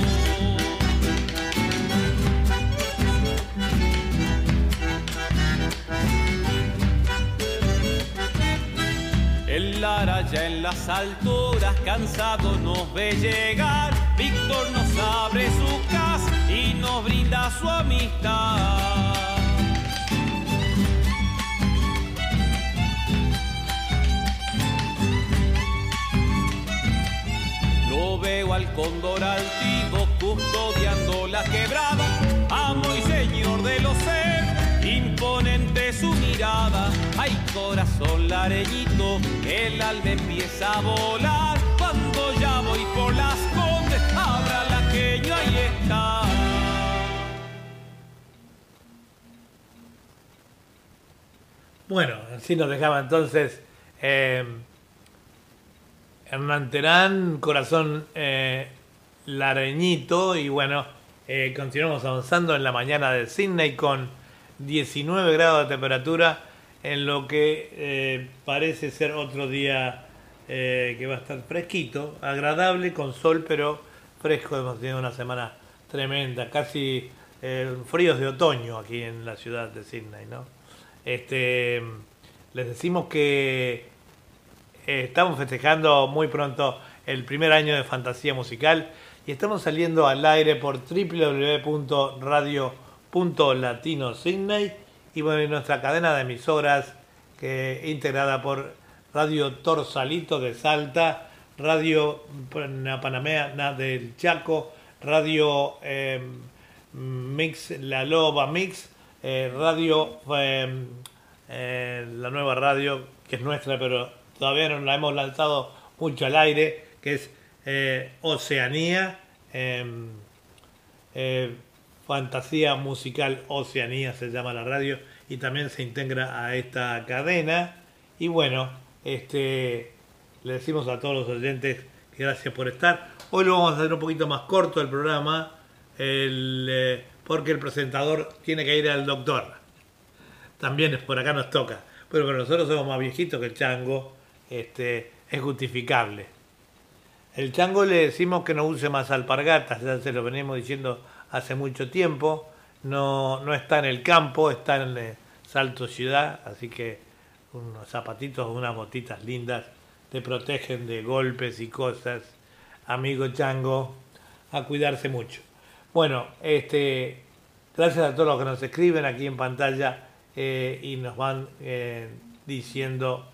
El Lara ya en las alturas, cansado nos ve llegar. Víctor nos abre su casa y nos brinda su amistad. Cóndor altivo custodiando la quebrada, amo y señor de los seres, imponente su mirada. Ay, corazón lareñito, el alma empieza a volar. Cuando ya voy por las condes, abra la que yo ahí está. Bueno, así nos dejaba entonces eh, Hernán Terán, corazón eh, lareñito, y bueno, eh, continuamos avanzando en la mañana de Sydney con 19 grados de temperatura, en lo que eh, parece ser otro día eh, que va a estar fresquito, agradable, con sol, pero fresco. Hemos tenido una semana tremenda, casi fríos de otoño aquí en la ciudad de Sydney, ¿no? Este, les decimos que estamos festejando muy pronto el primer año de Fantasía Musical y estamos saliendo al aire por www.radio.latino.sydney y bueno, nuestra cadena de emisoras que integrada por Radio Torsalito de Salta, Radio Pan- Panamea del Chaco, Radio eh, Mix La Loba Mix, eh, Radio eh, eh, la nueva radio que es nuestra, pero todavía no la hemos lanzado mucho al aire, que es eh, Oceanía, eh, eh, Fantasía Musical Oceanía se llama la radio, y también se integra a esta cadena. Y bueno, este, le decimos a todos los oyentes que gracias por estar. Hoy lo vamos a hacer un poquito más corto el programa, el, eh, porque el presentador tiene que ir al doctor también por acá nos toca. Pero como nosotros somos más viejitos que el chango, este, es justificable. El chango le decimos que no use más alpargatas, ya se lo venimos diciendo hace mucho tiempo. No, no está en el campo, está en eh, Salto Ciudad, así que unos zapatitos, unas botitas lindas te protegen de golpes y cosas. Amigo chango, a cuidarse mucho. Bueno, este, gracias a todos los que nos escriben aquí en pantalla eh, y nos van eh, diciendo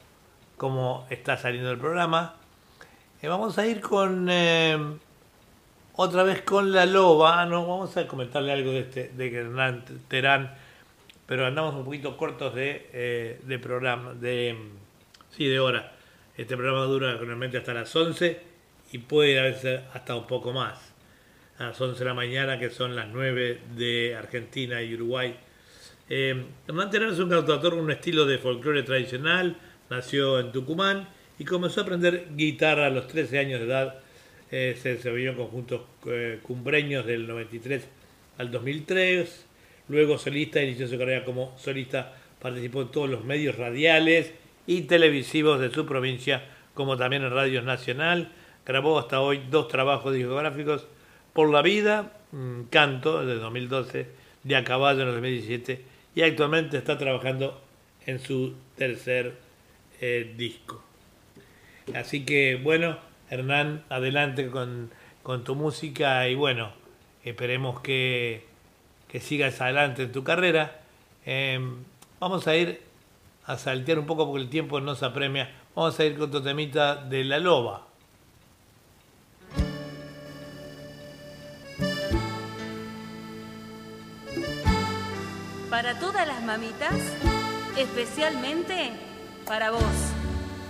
cómo está saliendo el programa. Eh, vamos a ir con eh, otra vez con la loba. Ah, no, vamos a comentarle algo de este, de Hernán Terán, pero andamos un poquito cortos de, eh, de programa, de sí, de hora. Este programa dura normalmente hasta las 11 y puede ir a veces hasta un poco más. A las 11 de la mañana, que son las 9 de Argentina y Uruguay. Eh, Hernán Terán es un cantautor con un estilo de folclore tradicional, nació en Tucumán y comenzó a aprender guitarra a los 13 años de edad. Eh, se desempeñó en conjuntos eh, cumbreños del 93 al 2003. Luego solista, inició su carrera como solista, participó en todos los medios radiales y televisivos de su provincia, como también en Radio Nacional. Grabó hasta hoy dos trabajos discográficos, Por la Vida, mm, Canto, de 2012, De a Caballo en el 2017, y actualmente está trabajando en su tercer eh, disco. Así que bueno, Hernán, adelante con, con tu música y bueno, esperemos que, que sigas adelante en tu carrera. Eh, vamos a ir a saltear un poco porque el tiempo nos apremia. Vamos a ir con tu temita de la loba. Para todas las mamitas, especialmente para vos,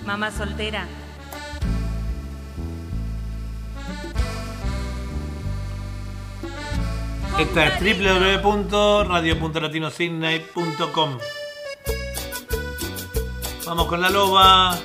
mamá soltera. Esta es www.radio.latinosidney.com. Vamos con la loba.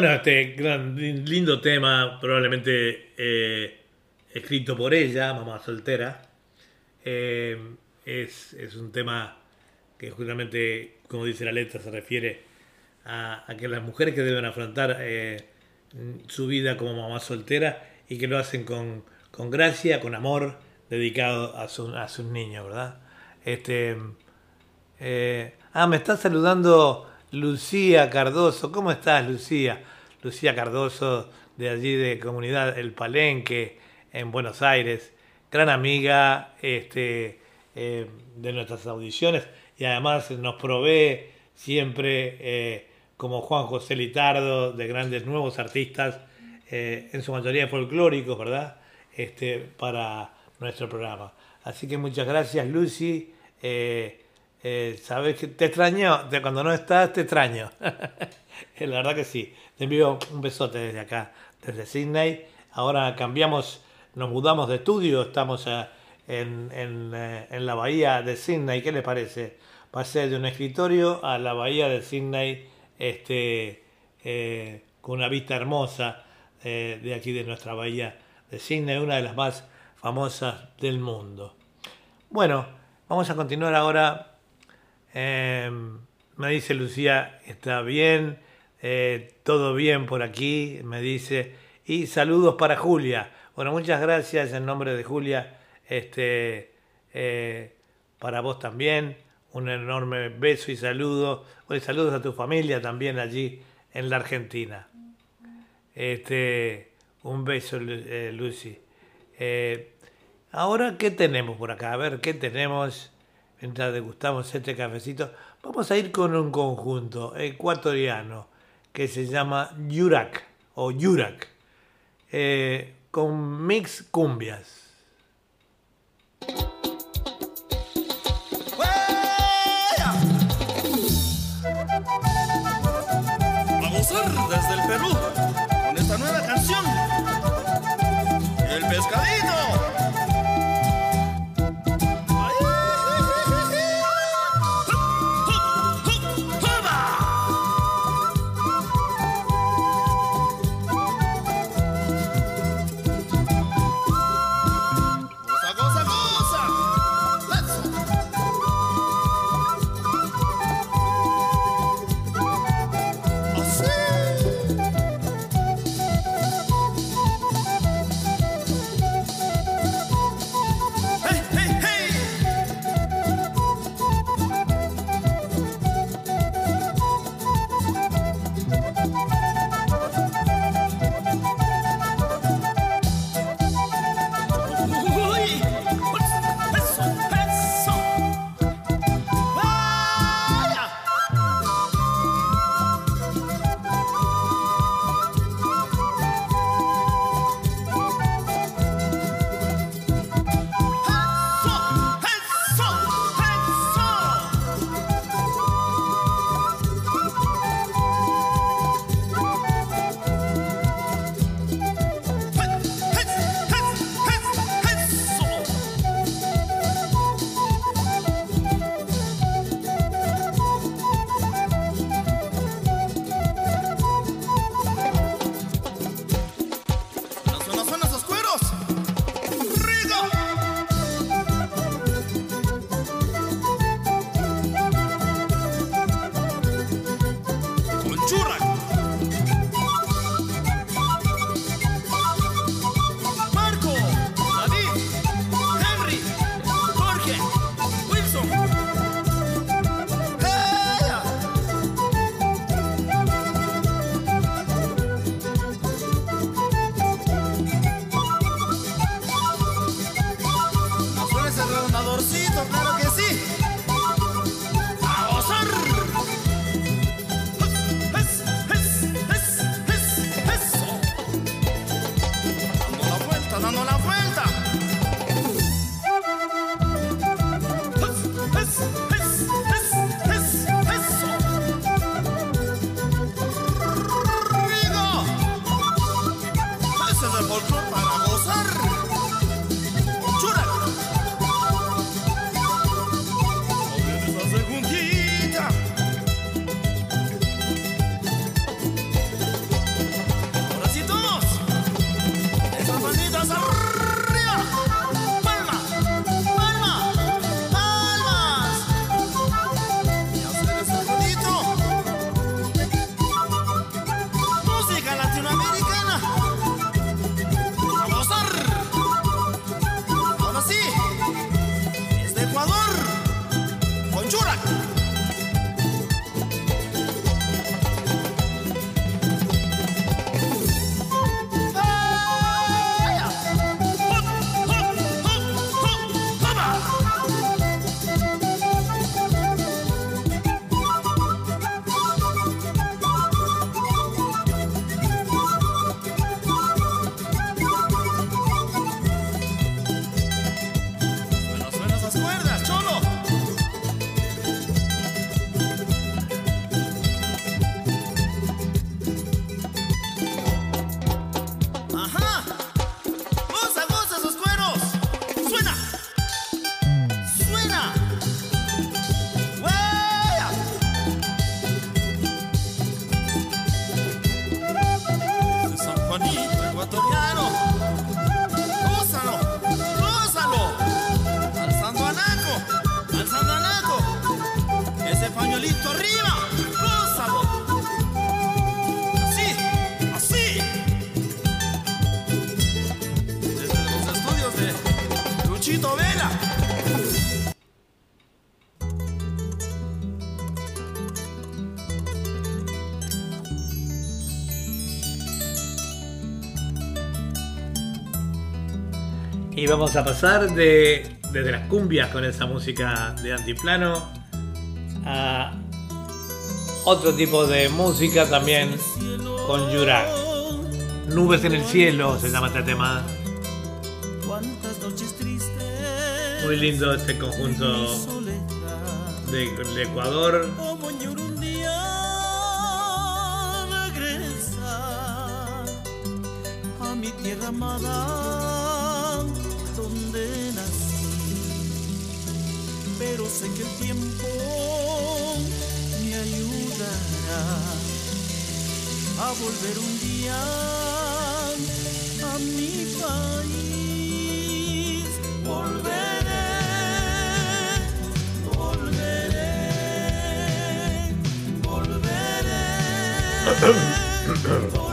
Bueno, este lindo tema, probablemente eh, escrito por ella, mamá soltera. Eh, es, un tema que justamente, como dice la letra, se refiere a, que las mujeres que deben afrontar eh, su vida como mamá soltera y que lo hacen con, con gracia, con amor, dedicado a, a sus niños, ¿verdad? Este, ah, me está saludando Lucía Cardoso. ¿Cómo estás, Lucía? Lucía Cardoso, de allí de Comunidad El Palenque, en Buenos Aires. Gran amiga este, eh, de nuestras audiciones y además nos provee siempre, eh, como Juan José Litardo, de grandes nuevos artistas, eh, en su mayoría folclóricos, ¿verdad? Este, para nuestro programa. Así que muchas gracias, Lucy. Eh, sabes que te extraño, de cuando no estás te extraño. la verdad que sí. Te envío un besote desde acá, desde Sydney. Ahora cambiamos, nos mudamos de estudio, estamos eh, en, en, eh, en la bahía de Sydney. ¿Qué les parece? Pasé de un escritorio a la bahía de Sydney, este, eh, con una vista hermosa eh, de aquí de nuestra bahía de Sydney, una de las más famosas del mundo. Bueno, vamos a continuar ahora. Eh, me dice Lucía, está bien, eh, todo bien por aquí, me dice. Y saludos para Julia. Bueno, muchas gracias en nombre de Julia. Este, eh, para vos también, un enorme beso y saludo. Bueno, saludos a tu familia también allí en la Argentina. Este, un beso, eh, Lucy. Ahora, ¿qué tenemos por acá? A ver, ¿qué tenemos? Mientras degustamos este cafecito, vamos a ir con un conjunto ecuatoriano que se llama Yurak o Yurak, eh, con mix cumbias. Vamos a ir desde el Perú vamos a pasar de desde las cumbias con esa música de antiplano a otro tipo de música también con Yurak. Nubes en el cielo se llama este tema. Muy lindo este conjunto de, de Ecuador. tierra amada pero sé que el tiempo me ayudará a volver un día a mi país. Volveré volveré volveré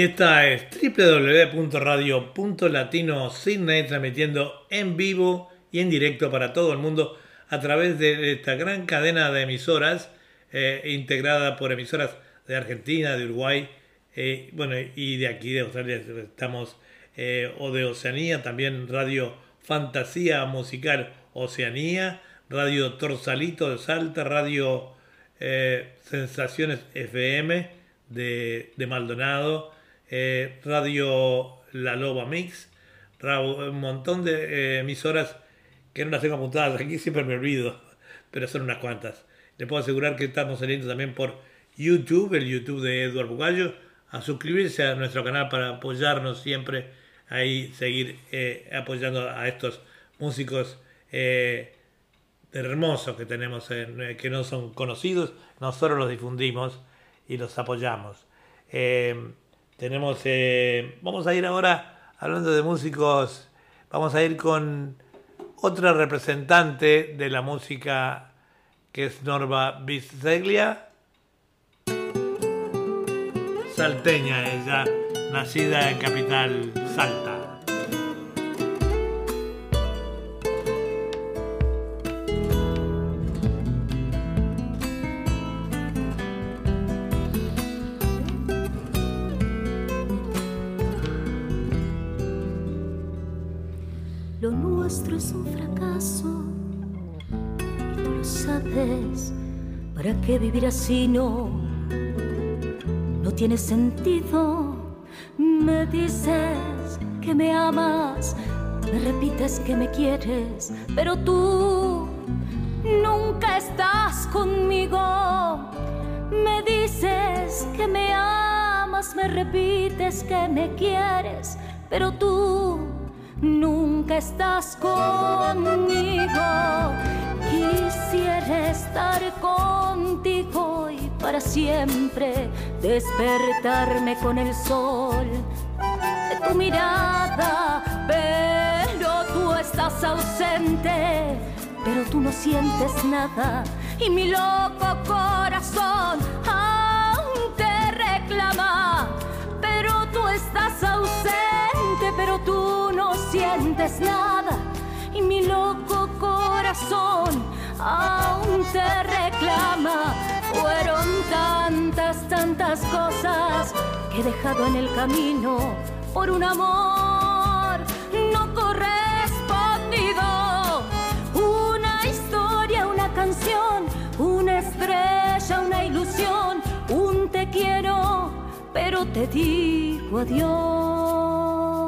Y esta es www.radio.latino Sydney transmitiendo en vivo y en directo para todo el mundo a través de esta gran cadena de emisoras eh, integrada por emisoras de Argentina, de Uruguay, eh, bueno, y de aquí de Australia estamos, eh, o de Oceanía, también Radio Fantasía Musical Oceanía, Radio Torsalito de Salta, Radio Sensaciones FM de Maldonado, eh, Radio La Loba Mix, un montón de eh, emisoras que no las tengo apuntadas, aquí siempre me olvido, pero son unas cuantas. Les puedo asegurar que estamos saliendo también por YouTube, el YouTube de Eduardo Bugallo, a suscribirse a nuestro canal para apoyarnos siempre, ahí seguir eh, apoyando a estos músicos hermosos que tenemos, en- que no son conocidos, nosotros los difundimos y los apoyamos. Tenemos, eh, vamos a ir ahora, hablando de músicos, vamos a ir con otra representante de la música que es Norma Biseglia, salteña ella, nacida en capital Salta. Vivir así no? No tiene sentido. Me dices que me amas, me repites que me quieres, pero tú nunca estás conmigo. Me dices que me amas, me repites que me quieres, pero tú nunca estás conmigo. Quisiera estar contigo y para siempre despertarme con el sol. De tu mirada, pero tú estás ausente, pero tú no sientes nada. Y mi loco corazón aún te reclama, pero tú estás ausente, pero tú no sientes nada. Y mi loco corazón aún te reclama. Fueron tantas, tantas cosas que he dejado en el camino por un amor no correspondido. Una historia, una canción, una estrella, una ilusión, un te quiero, pero te digo adiós.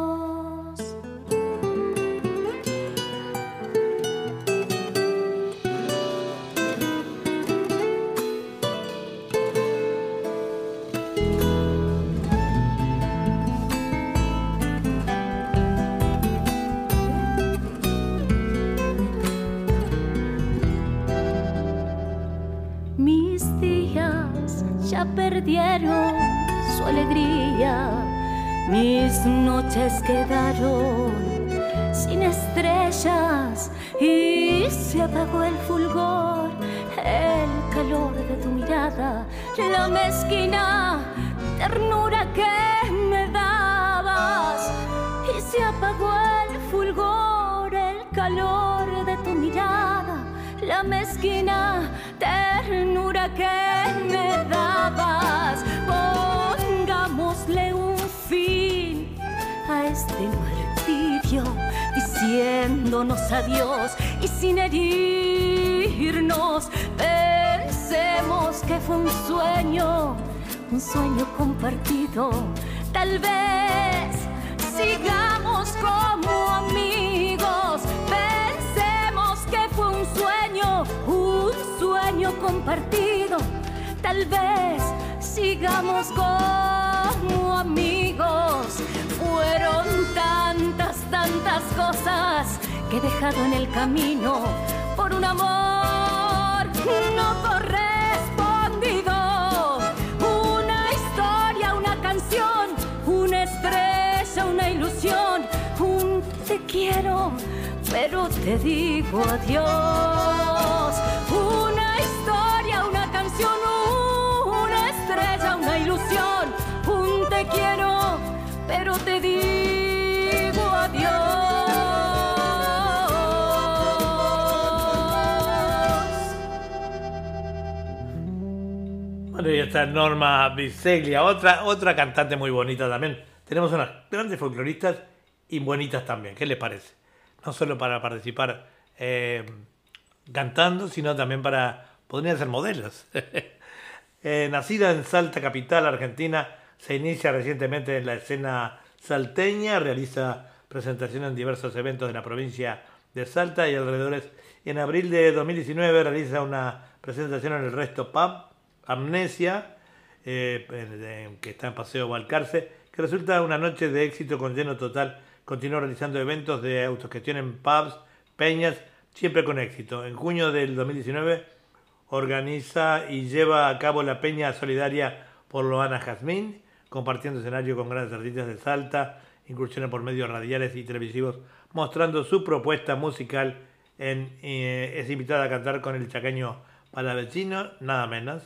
Su alegría, mis noches quedaron sin estrellas y se apagó el fulgor, el calor de tu mirada, la mezquina ternura que me dabas. Y se apagó el fulgor, el calor la mezquina ternura que me dabas. Pongámosle un fin a este martirio, diciéndonos adiós y sin herirnos. Pensemos que fue un sueño, un sueño compartido. Tal vez sigamos como amigos. Compartido. Tal vez sigamos como amigos. Fueron tantas, tantas cosas que he dejado en el camino por un amor no correspondido. Una historia, una canción, una estrella, una ilusión, un te quiero, pero te digo adiós. Pero te digo adiós. Bueno, y esta es Norma Biseglia, otra, otra cantante muy bonita también. Tenemos unas grandes folcloristas y bonitas también. ¿Qué les parece? No solo para participar eh, cantando, sino también para. podrían ser modelos. Eh, nacida en Salta, capital argentina, se inicia recientemente en la escena salteña, realiza presentaciones en diversos eventos de la provincia de Salta y alrededores. Y en abril de 2019 realiza una presentación en el Resto Pub, Amnesia, eh, que está en Paseo Balcarce, que resulta una noche de éxito con lleno total. Continúa realizando eventos de autogestión en pubs, peñas, siempre con éxito. En junio del 2019 organiza y lleva a cabo la Peña Solidaria por Loana Jazmín, compartiendo escenario con grandes artistas de Salta, incursiona por medios radiales y televisivos, mostrando su propuesta musical. En, eh, es invitada a cantar con el chaqueño Palavecino, nada menos,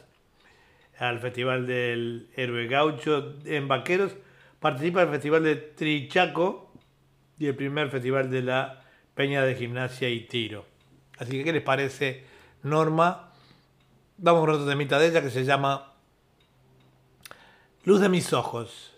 al Festival del Héroe Gaucho en Vaqueros, participa del Festival de Trichaco y el primer Festival de la Peña de Gimnasia y Tiro. Así que, ¿qué les parece, Norma? Vamos con otro temita de ella que se llama Luz de mis ojos.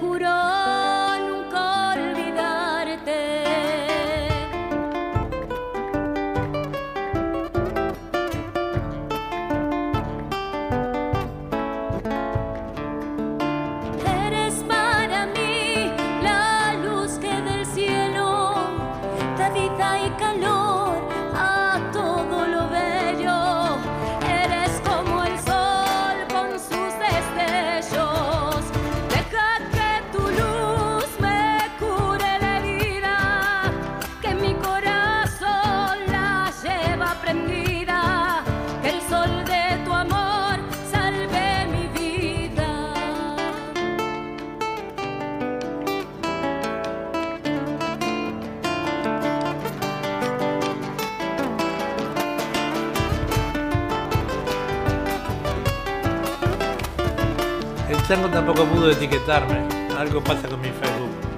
juró Tango tampoco pudo etiquetarme. Algo pasa con mi Facebook.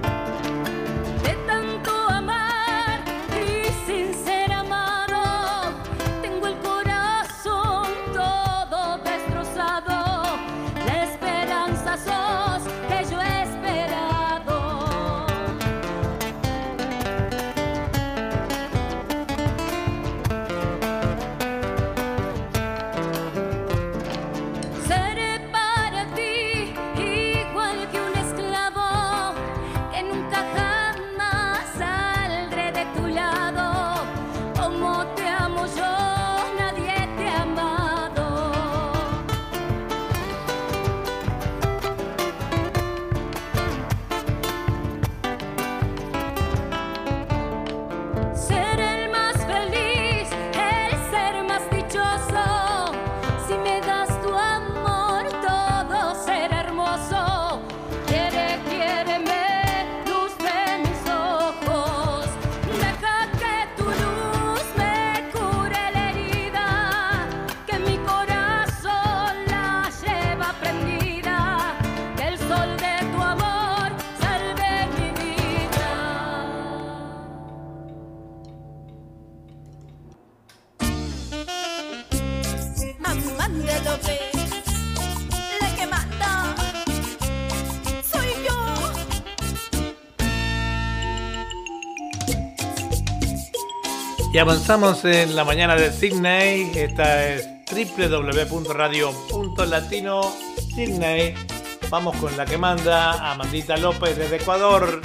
avanzamos en la mañana de Sydney. Esta es www.radio.latino Sydney. Vamos con la que manda Amandita López desde Ecuador.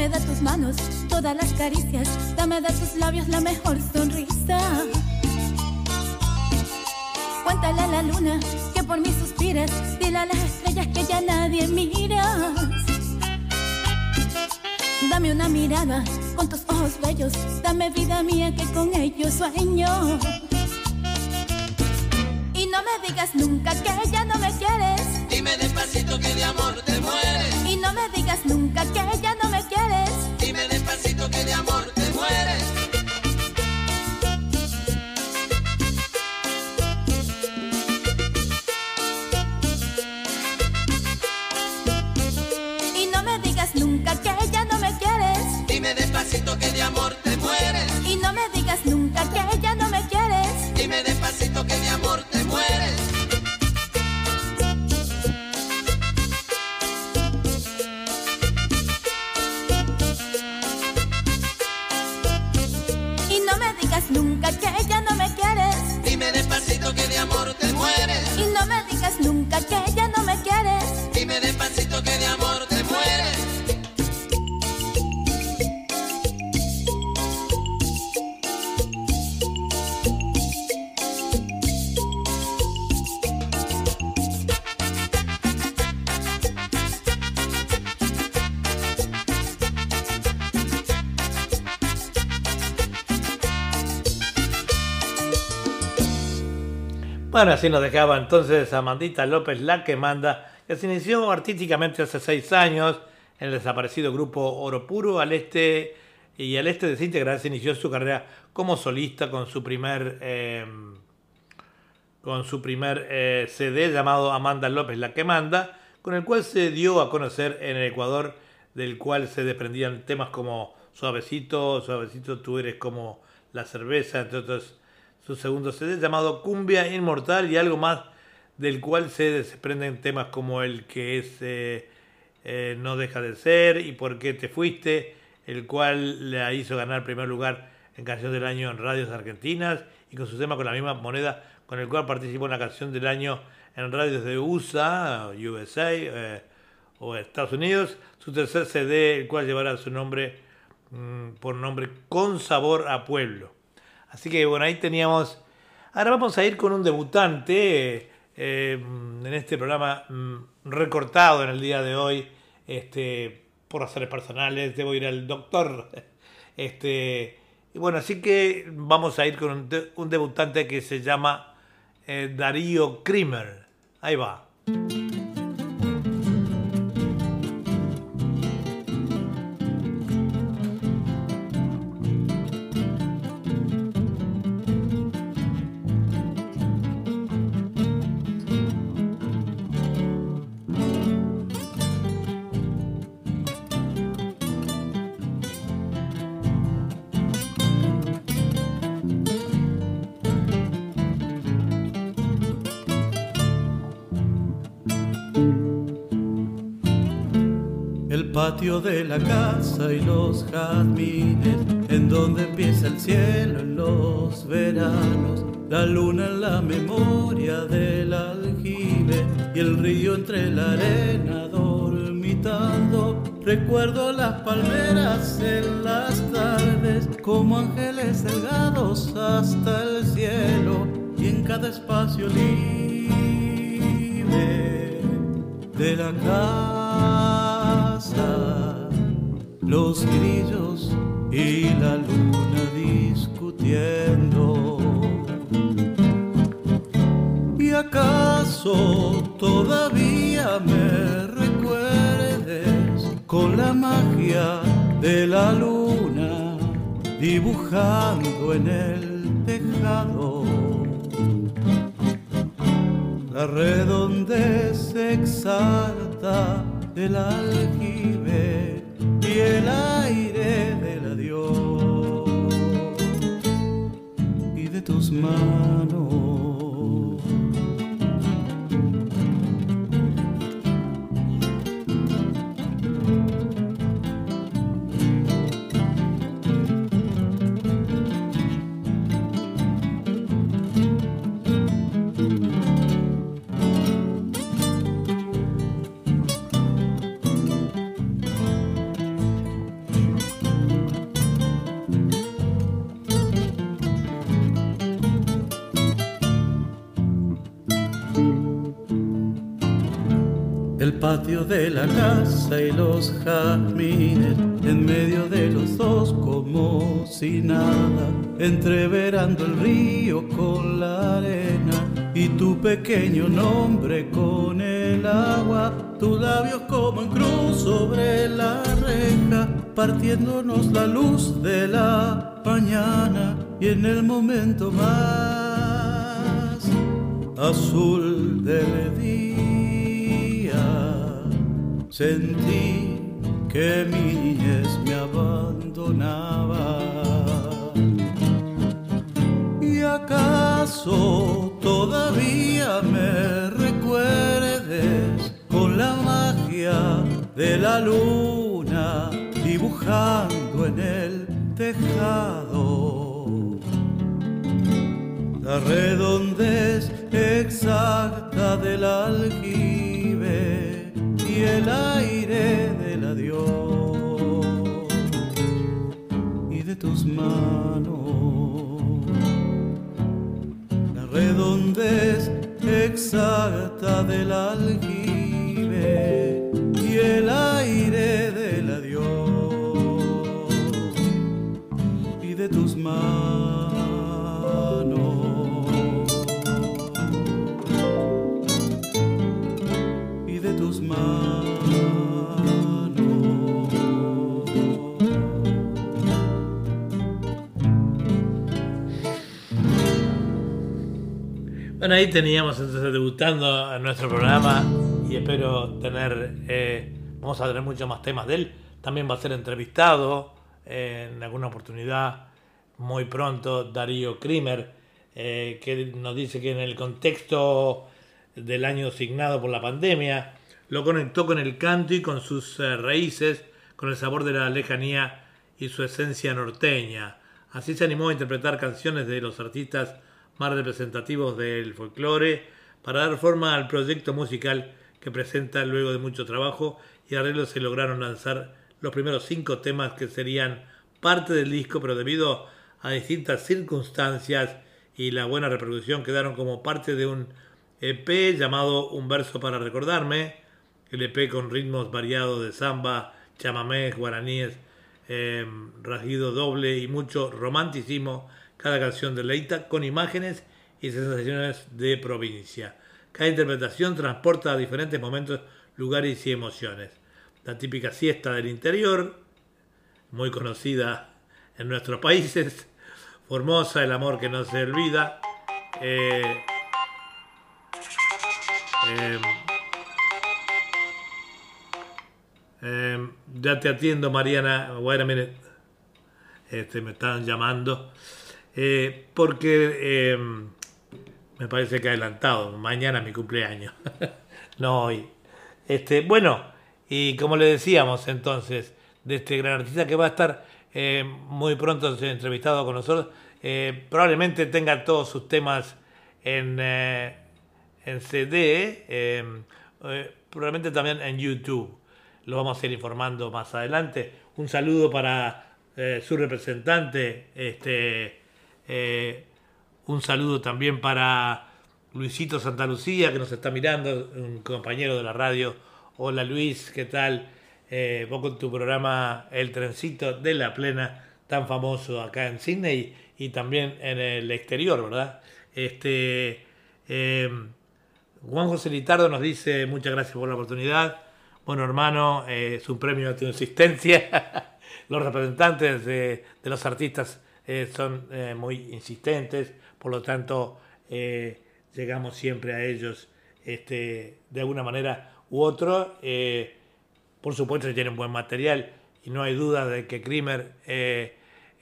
Dame de tus manos todas las caricias. Dame de tus labios la mejor sonrisa. Cuéntale a la luna que por mí suspiras. Dile a las estrellas que ya nadie mira. Dame una mirada con tus ojos bellos. Dame vida mía que con ellos sueño. Y no me digas nunca que ya no me quieres. Dime despacito que de amor te mueres. Y no me digas nunca que ya no me Bueno, así nos dejaba entonces Amandita López La que manda, que se inició artísticamente hace seis años en el desaparecido grupo Oro Puro al este y al este desintegrar se inició su carrera como solista con su primer eh, con su primer eh, CD llamado Amanda López La que manda, con el cual se dio a conocer en el Ecuador, del cual se desprendían temas como Suavecito, Suavecito tú eres como la cerveza, entre otros su segundo CD llamado Cumbia Inmortal y algo más del cual se desprenden temas como el que es eh, eh, No deja de ser y Por qué te fuiste, el cual la hizo ganar primer lugar en Canción del Año en Radios Argentinas y con su tema con la misma moneda con el cual participó en la Canción del Año en radios de USA, USA eh, o Estados Unidos. Su tercer CD, el cual llevará su nombre mm, por nombre Con Sabor a Pueblo. Así que bueno, ahí teníamos. Ahora vamos a ir con un debutante eh, en este programa mm, recortado en el día de hoy. Este, por razones personales, debo ir al doctor. Este, y bueno, así que vamos a ir con un debutante que se llama eh, Darío Krimer. Ahí va. De la casa y los jazmines, en donde empieza el cielo en los veranos, la luna en la memoria del aljibe y el río entre la arena dormitando. Recuerdo las palmeras en las tardes como ángeles delgados hasta el cielo y en cada espacio libre de la casa, los grillos y la luna discutiendo. ¿Y acaso todavía me recuerdes con la magia de la luna dibujando en el tejado? La redondez exacta del aljibe y el aire del adiós y de tus manos. Patio de la casa y los jazmines, en medio de los dos como si nada, entreverando el río con la arena y tu pequeño nombre con el agua, tus labios como en cruz sobre la reja, partiéndonos la luz de la mañana y en el momento más azul del día sentí que mi niñez me abandonaba. ¿Y acaso todavía me recuerdes con la magia de la luna dibujando en el tejado? La redondez exacta del aljibe y el aire del adiós y de tus manos. La redondez exacta del aljibe y el aire del adiós y de tus manos. Y de tus manos. Bueno, ahí teníamos entonces debutando nuestro programa y espero tener, eh, vamos a tener muchos más temas de él. También va a ser entrevistado eh, en alguna oportunidad muy pronto Darío Krimer, eh, que nos dice que en el contexto del año signado por la pandemia, lo conectó con el canto y con sus raíces, con el sabor de la lejanía y su esencia norteña. Así se animó a interpretar canciones de los artistas más representativos del folclore para dar forma al proyecto musical que presenta luego de mucho trabajo y arreglos se lograron lanzar los primeros cinco temas que serían parte del disco, pero debido a distintas circunstancias y la buena reproducción quedaron como parte de un EP llamado Un verso para recordarme, el EP con ritmos variados de samba, chamamés, guaraníes, eh, rajido doble y mucho romanticismo. Cada canción deleita con imágenes y sensaciones de provincia. Cada interpretación transporta a diferentes momentos, lugares y emociones. La típica siesta del interior, muy conocida en nuestros países. Formosa, el amor que no se olvida. Eh, eh, eh, ya te atiendo, Mariana. Wait a minute. Este, me están llamando. Eh, porque eh, me parece que adelantado. Mañana mi cumpleaños. no hoy. Este, bueno, y como le decíamos entonces, de este gran artista que va a estar eh, muy pronto entrevistado con nosotros, eh, probablemente tenga todos sus temas en, eh, en CD, eh, probablemente también en YouTube. Lo vamos a ir informando más adelante. Un saludo para su representante, este, eh, un saludo también para Luisito Santa Lucía, que nos está mirando, un compañero de la radio. Hola Luis, ¿qué tal? Eh, vos con tu programa El Trencito de la Plena, tan famoso acá en Sydney y también en el exterior, ¿verdad? Este, eh, Juan José Litardo nos dice muchas gracias por la oportunidad. Bueno, hermano, eh, es un premio a tu insistencia. los representantes de los artistas eh, son eh, muy insistentes, por lo tanto, eh, llegamos siempre a ellos este, de alguna manera u otro. Eh, por supuesto, tienen buen material y no hay duda de que Krimer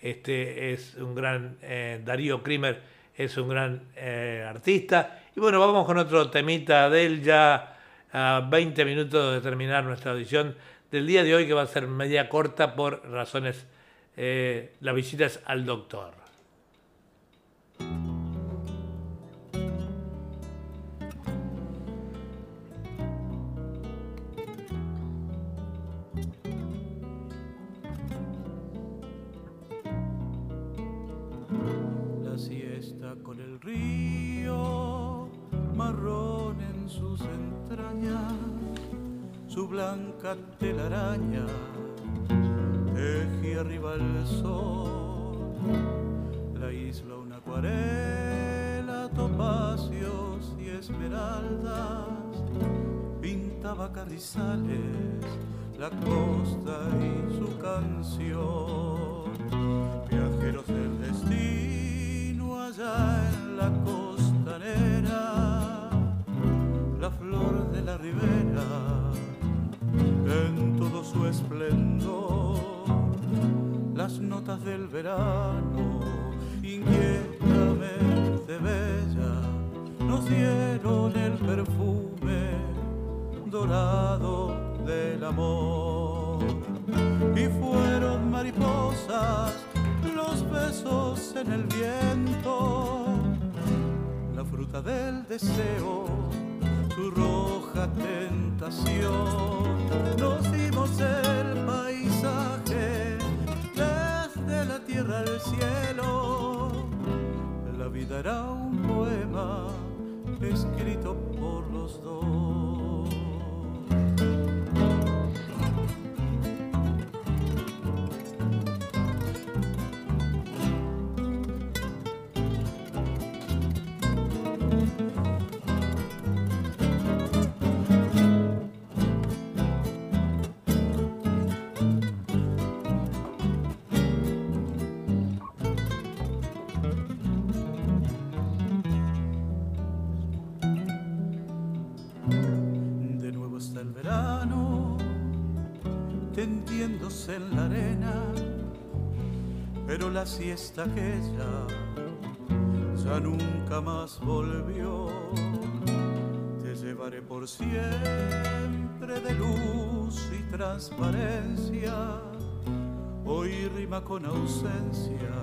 este, es un gran, Darío Krimer es un gran artista. Y bueno, vamos con otro temita de él ya a 20 minutos de terminar nuestra audición del día de hoy, que va a ser media corta por razones, eh, las visitas al doctor. La siesta con el río marrón en sus entrañas, su blanca telaraña teje arriba el sol. La isla una acuarela, topacios y esmeraldas, pintaba carrizales, la costa y su canción. Viajeros del destino allá en la costanera, la flor de la ribera en todo su esplendor, las notas del verano, inquietamente bella, nos dieron el perfume dorado del amor. Y fueron mariposas los besos en el viento, la fruta del deseo su roja tentación. La siesta aquella ya nunca más volvió. Te llevaré por siempre de luz y transparencia. Hoy rima con ausencia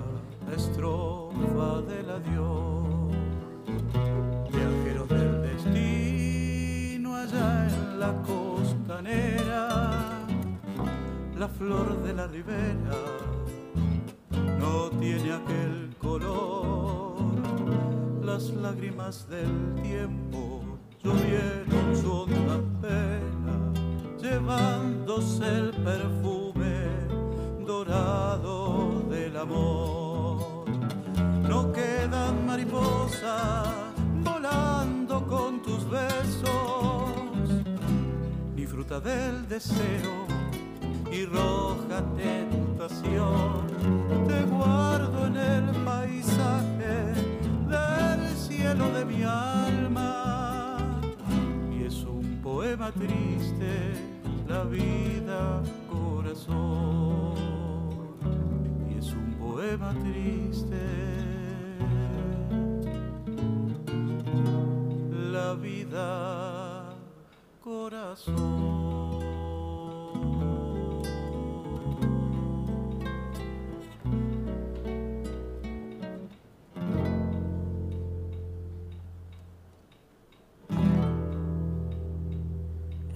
la estrofa del adiós. Viajeros del destino allá en la costanera, la flor de la ribera tiene aquel color. Las lágrimas del tiempo llovieron su honda pena, llevándose el perfume dorado del amor. No quedan mariposas volando con tus besos, ni fruta del deseo y roja tentación. Te guardo en el paisaje del cielo de mi alma. Y es un poema triste la vida corazón. Y es un poema triste. La vida corazón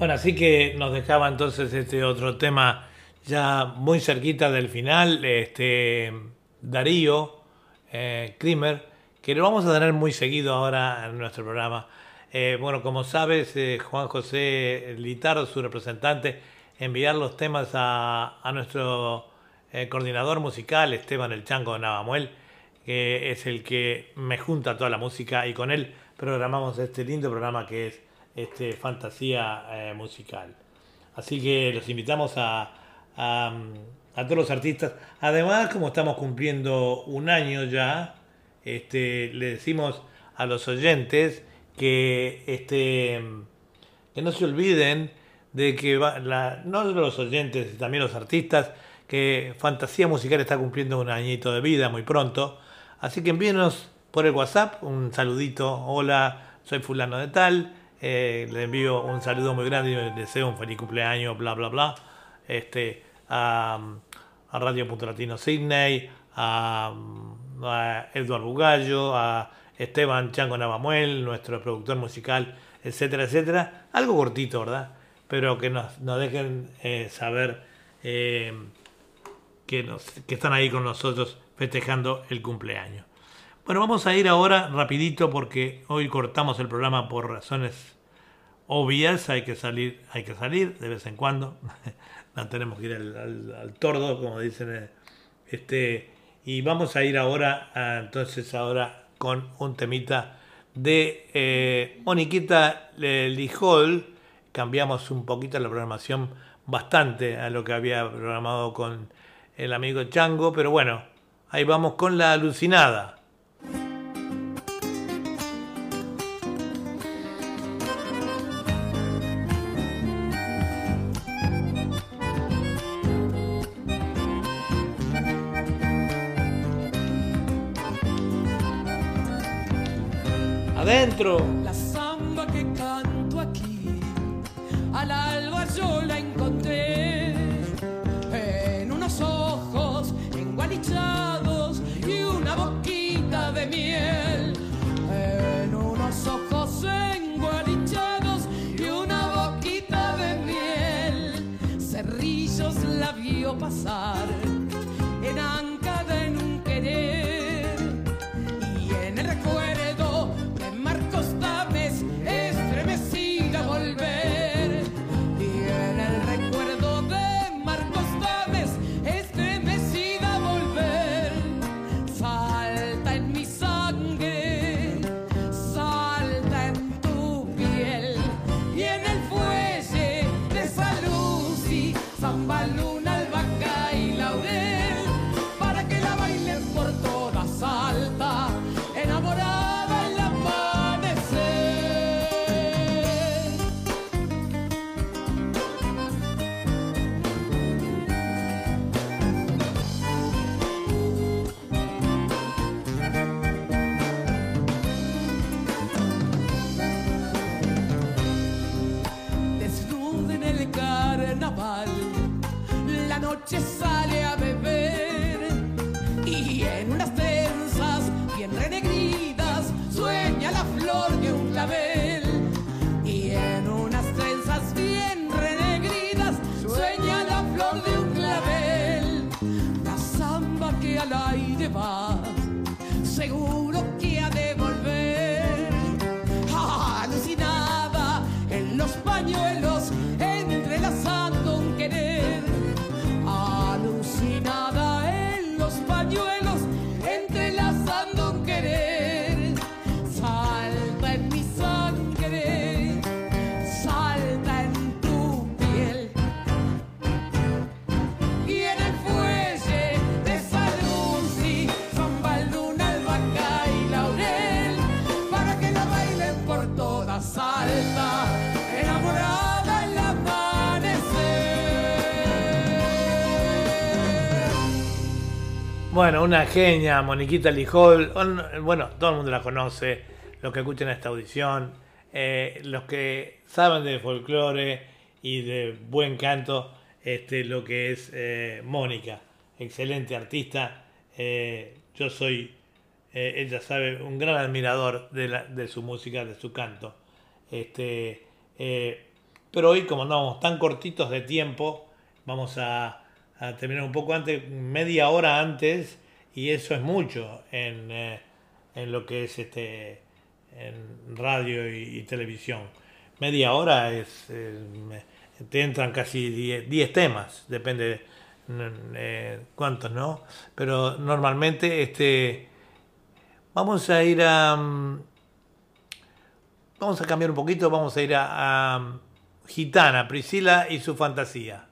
Bueno, así que nos dejaba entonces este otro tema ya muy cerquita del final, este Darío eh, Krimer, que lo vamos a tener muy seguido ahora en nuestro programa. Eh, bueno, como sabes, eh, Juan José Litardo, su representante, enviar los temas a, a nuestro eh, coordinador musical, Esteban El Chango Navamuel, que es el que me junta toda la música y con él programamos este lindo programa que es este, fantasía eh, musical. Así que los invitamos a, a, todos los artistas. Además, como estamos cumpliendo un año ya, este, le decimos a los oyentes que, este, que no se olviden de que va- la- no solo los oyentes, también los artistas, que Fantasía Musical está cumpliendo un añito de vida muy pronto. Así que envíenos por el WhatsApp un saludito. Hola, soy fulano de tal. Eh, le envío un saludo muy grande y les deseo un feliz cumpleaños, bla, bla, bla. Este, a, Radio Punto Latino Sydney, a, a Eduardo Bugallo, a Esteban Chango Navamuel, nuestro productor musical, etcétera, etcétera. Algo cortito, ¿verdad? Pero que nos, nos dejen eh, saber eh, que, nos, que están ahí con nosotros festejando el cumpleaños. Bueno, vamos a ir ahora rapidito porque hoy cortamos el programa por razones obvias, hay que salir, hay que salir de vez en cuando. no tenemos que ir al, al- tordo, como dicen. eh, Este, y vamos a ir ahora, entonces ahora con un temita de eh, Moniquita eh, Lijol. Cambiamos un poquito la programación bastante a lo que había programado con el amigo Chango, pero bueno, ahí vamos con la alucinada. Adentro. Una genia, Moniquita Lijol. On- Bueno, todo el mundo la conoce, los que escuchan esta audición, eh, los que saben de folclore y de buen canto, este, lo que es eh, Mónica, excelente artista. Eh, yo soy, ella sabe, un gran admirador de, la- de su música, de su canto. Este, pero hoy, como andamos tan cortitos de tiempo, vamos a terminar un poco antes, media hora antes, y eso es mucho en, eh, en lo que es este en radio y, televisión. Media hora es eh, te entran casi 10 10 temas, depende mm, eh, cuántos, ¿no? Pero normalmente este vamos a ir a mm, vamos a cambiar un poquito, vamos a ir a, a Gitana, Priscila y su fantasía.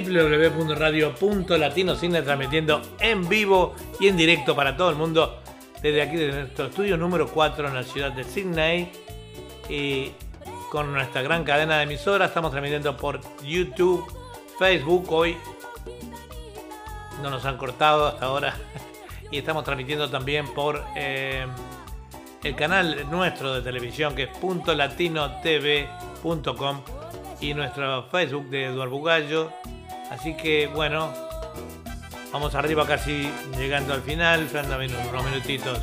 www.radio.latinocine transmitiendo en vivo y en directo para todo el mundo desde aquí, desde nuestro estudio número 4 en la ciudad de Sydney. Y con nuestra gran cadena de emisoras estamos transmitiendo por YouTube, Facebook. Hoy no nos han cortado hasta ahora. Y estamos transmitiendo también por eh, el canal nuestro de televisión que es .latinotv.com y nuestro Facebook de Eduardo Bugallo. Así que bueno, vamos arriba casi llegando al final, faltan minu- unos minutitos.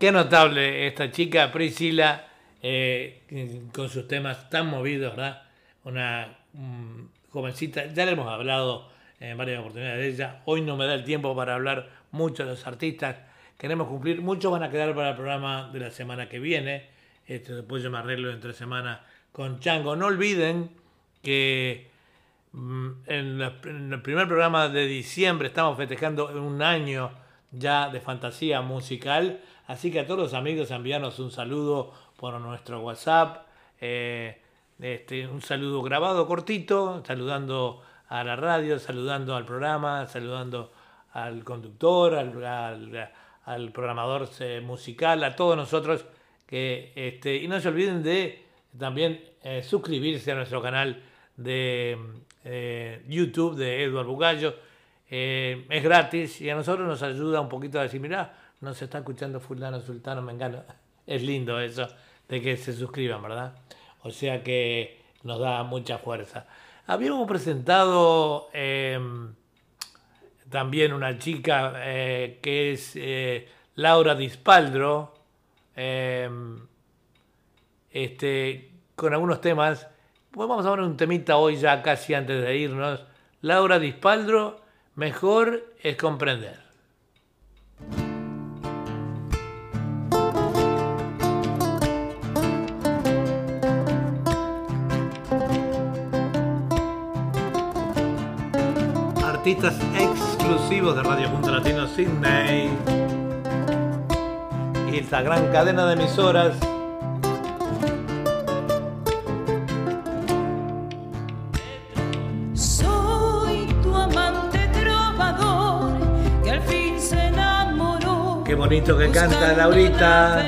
Qué notable esta chica Priscila eh, con sus temas tan movidos, ¿verdad? Una mm, jovencita, ya le hemos hablado en varias oportunidades de ella. Hoy no me da el tiempo para hablar mucho de los artistas. Queremos cumplir, muchos van a quedar para el programa de la semana que viene. Este, después yo me arreglo entre semana con Chango. No olviden que mm, en, en el primer programa de diciembre estamos festejando un año ya de fantasía musical. Así que a todos los amigos enviarnos un saludo por nuestro WhatsApp. eh, este, un saludo grabado cortito, saludando a la radio, saludando al programa, saludando al conductor, al, programador eh, musical, a todos nosotros. Este, y no se olviden de también eh, suscribirse a nuestro canal de YouTube de Eduardo Bugallo. Es gratis y a nosotros nos ayuda un poquito a decir, mirá, nos está escuchando fulano, sultano, mengano. Es lindo eso de que se suscriban, ¿verdad? O sea que nos da mucha fuerza. Habíamos presentado eh, también una chica eh, que es eh, Laura Dispaldro, eh, este, con algunos temas. Pues vamos a ver un temita hoy ya casi antes de irnos. Laura Dispaldro, mejor es comprender. Artistas exclusivos de Radio Punto Latino Sydney. Y esta gran cadena de emisoras Soy tu amante trovador que al fin se enamoró. Qué bonito que canta Laurita.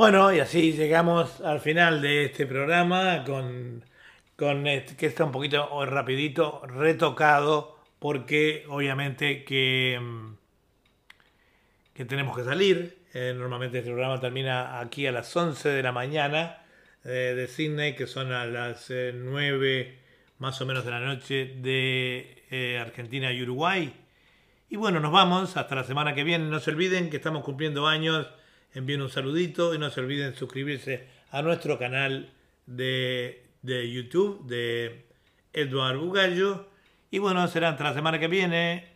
Bueno, y así llegamos al final de este programa con, con que está un poquito o rapidito retocado porque obviamente que, mm, que tenemos que salir. Eh, normalmente este programa termina aquí a las 11 de la mañana eh, de Sydney, que son a las eh, 9 más o menos de la noche de eh, Argentina y Uruguay. Y bueno, nos vamos hasta la semana que viene. No se olviden que estamos cumpliendo años. Envíen un saludito y no se olviden suscribirse a nuestro canal de, de YouTube de Eduardo Bugallo. Y bueno, será hasta la semana que viene.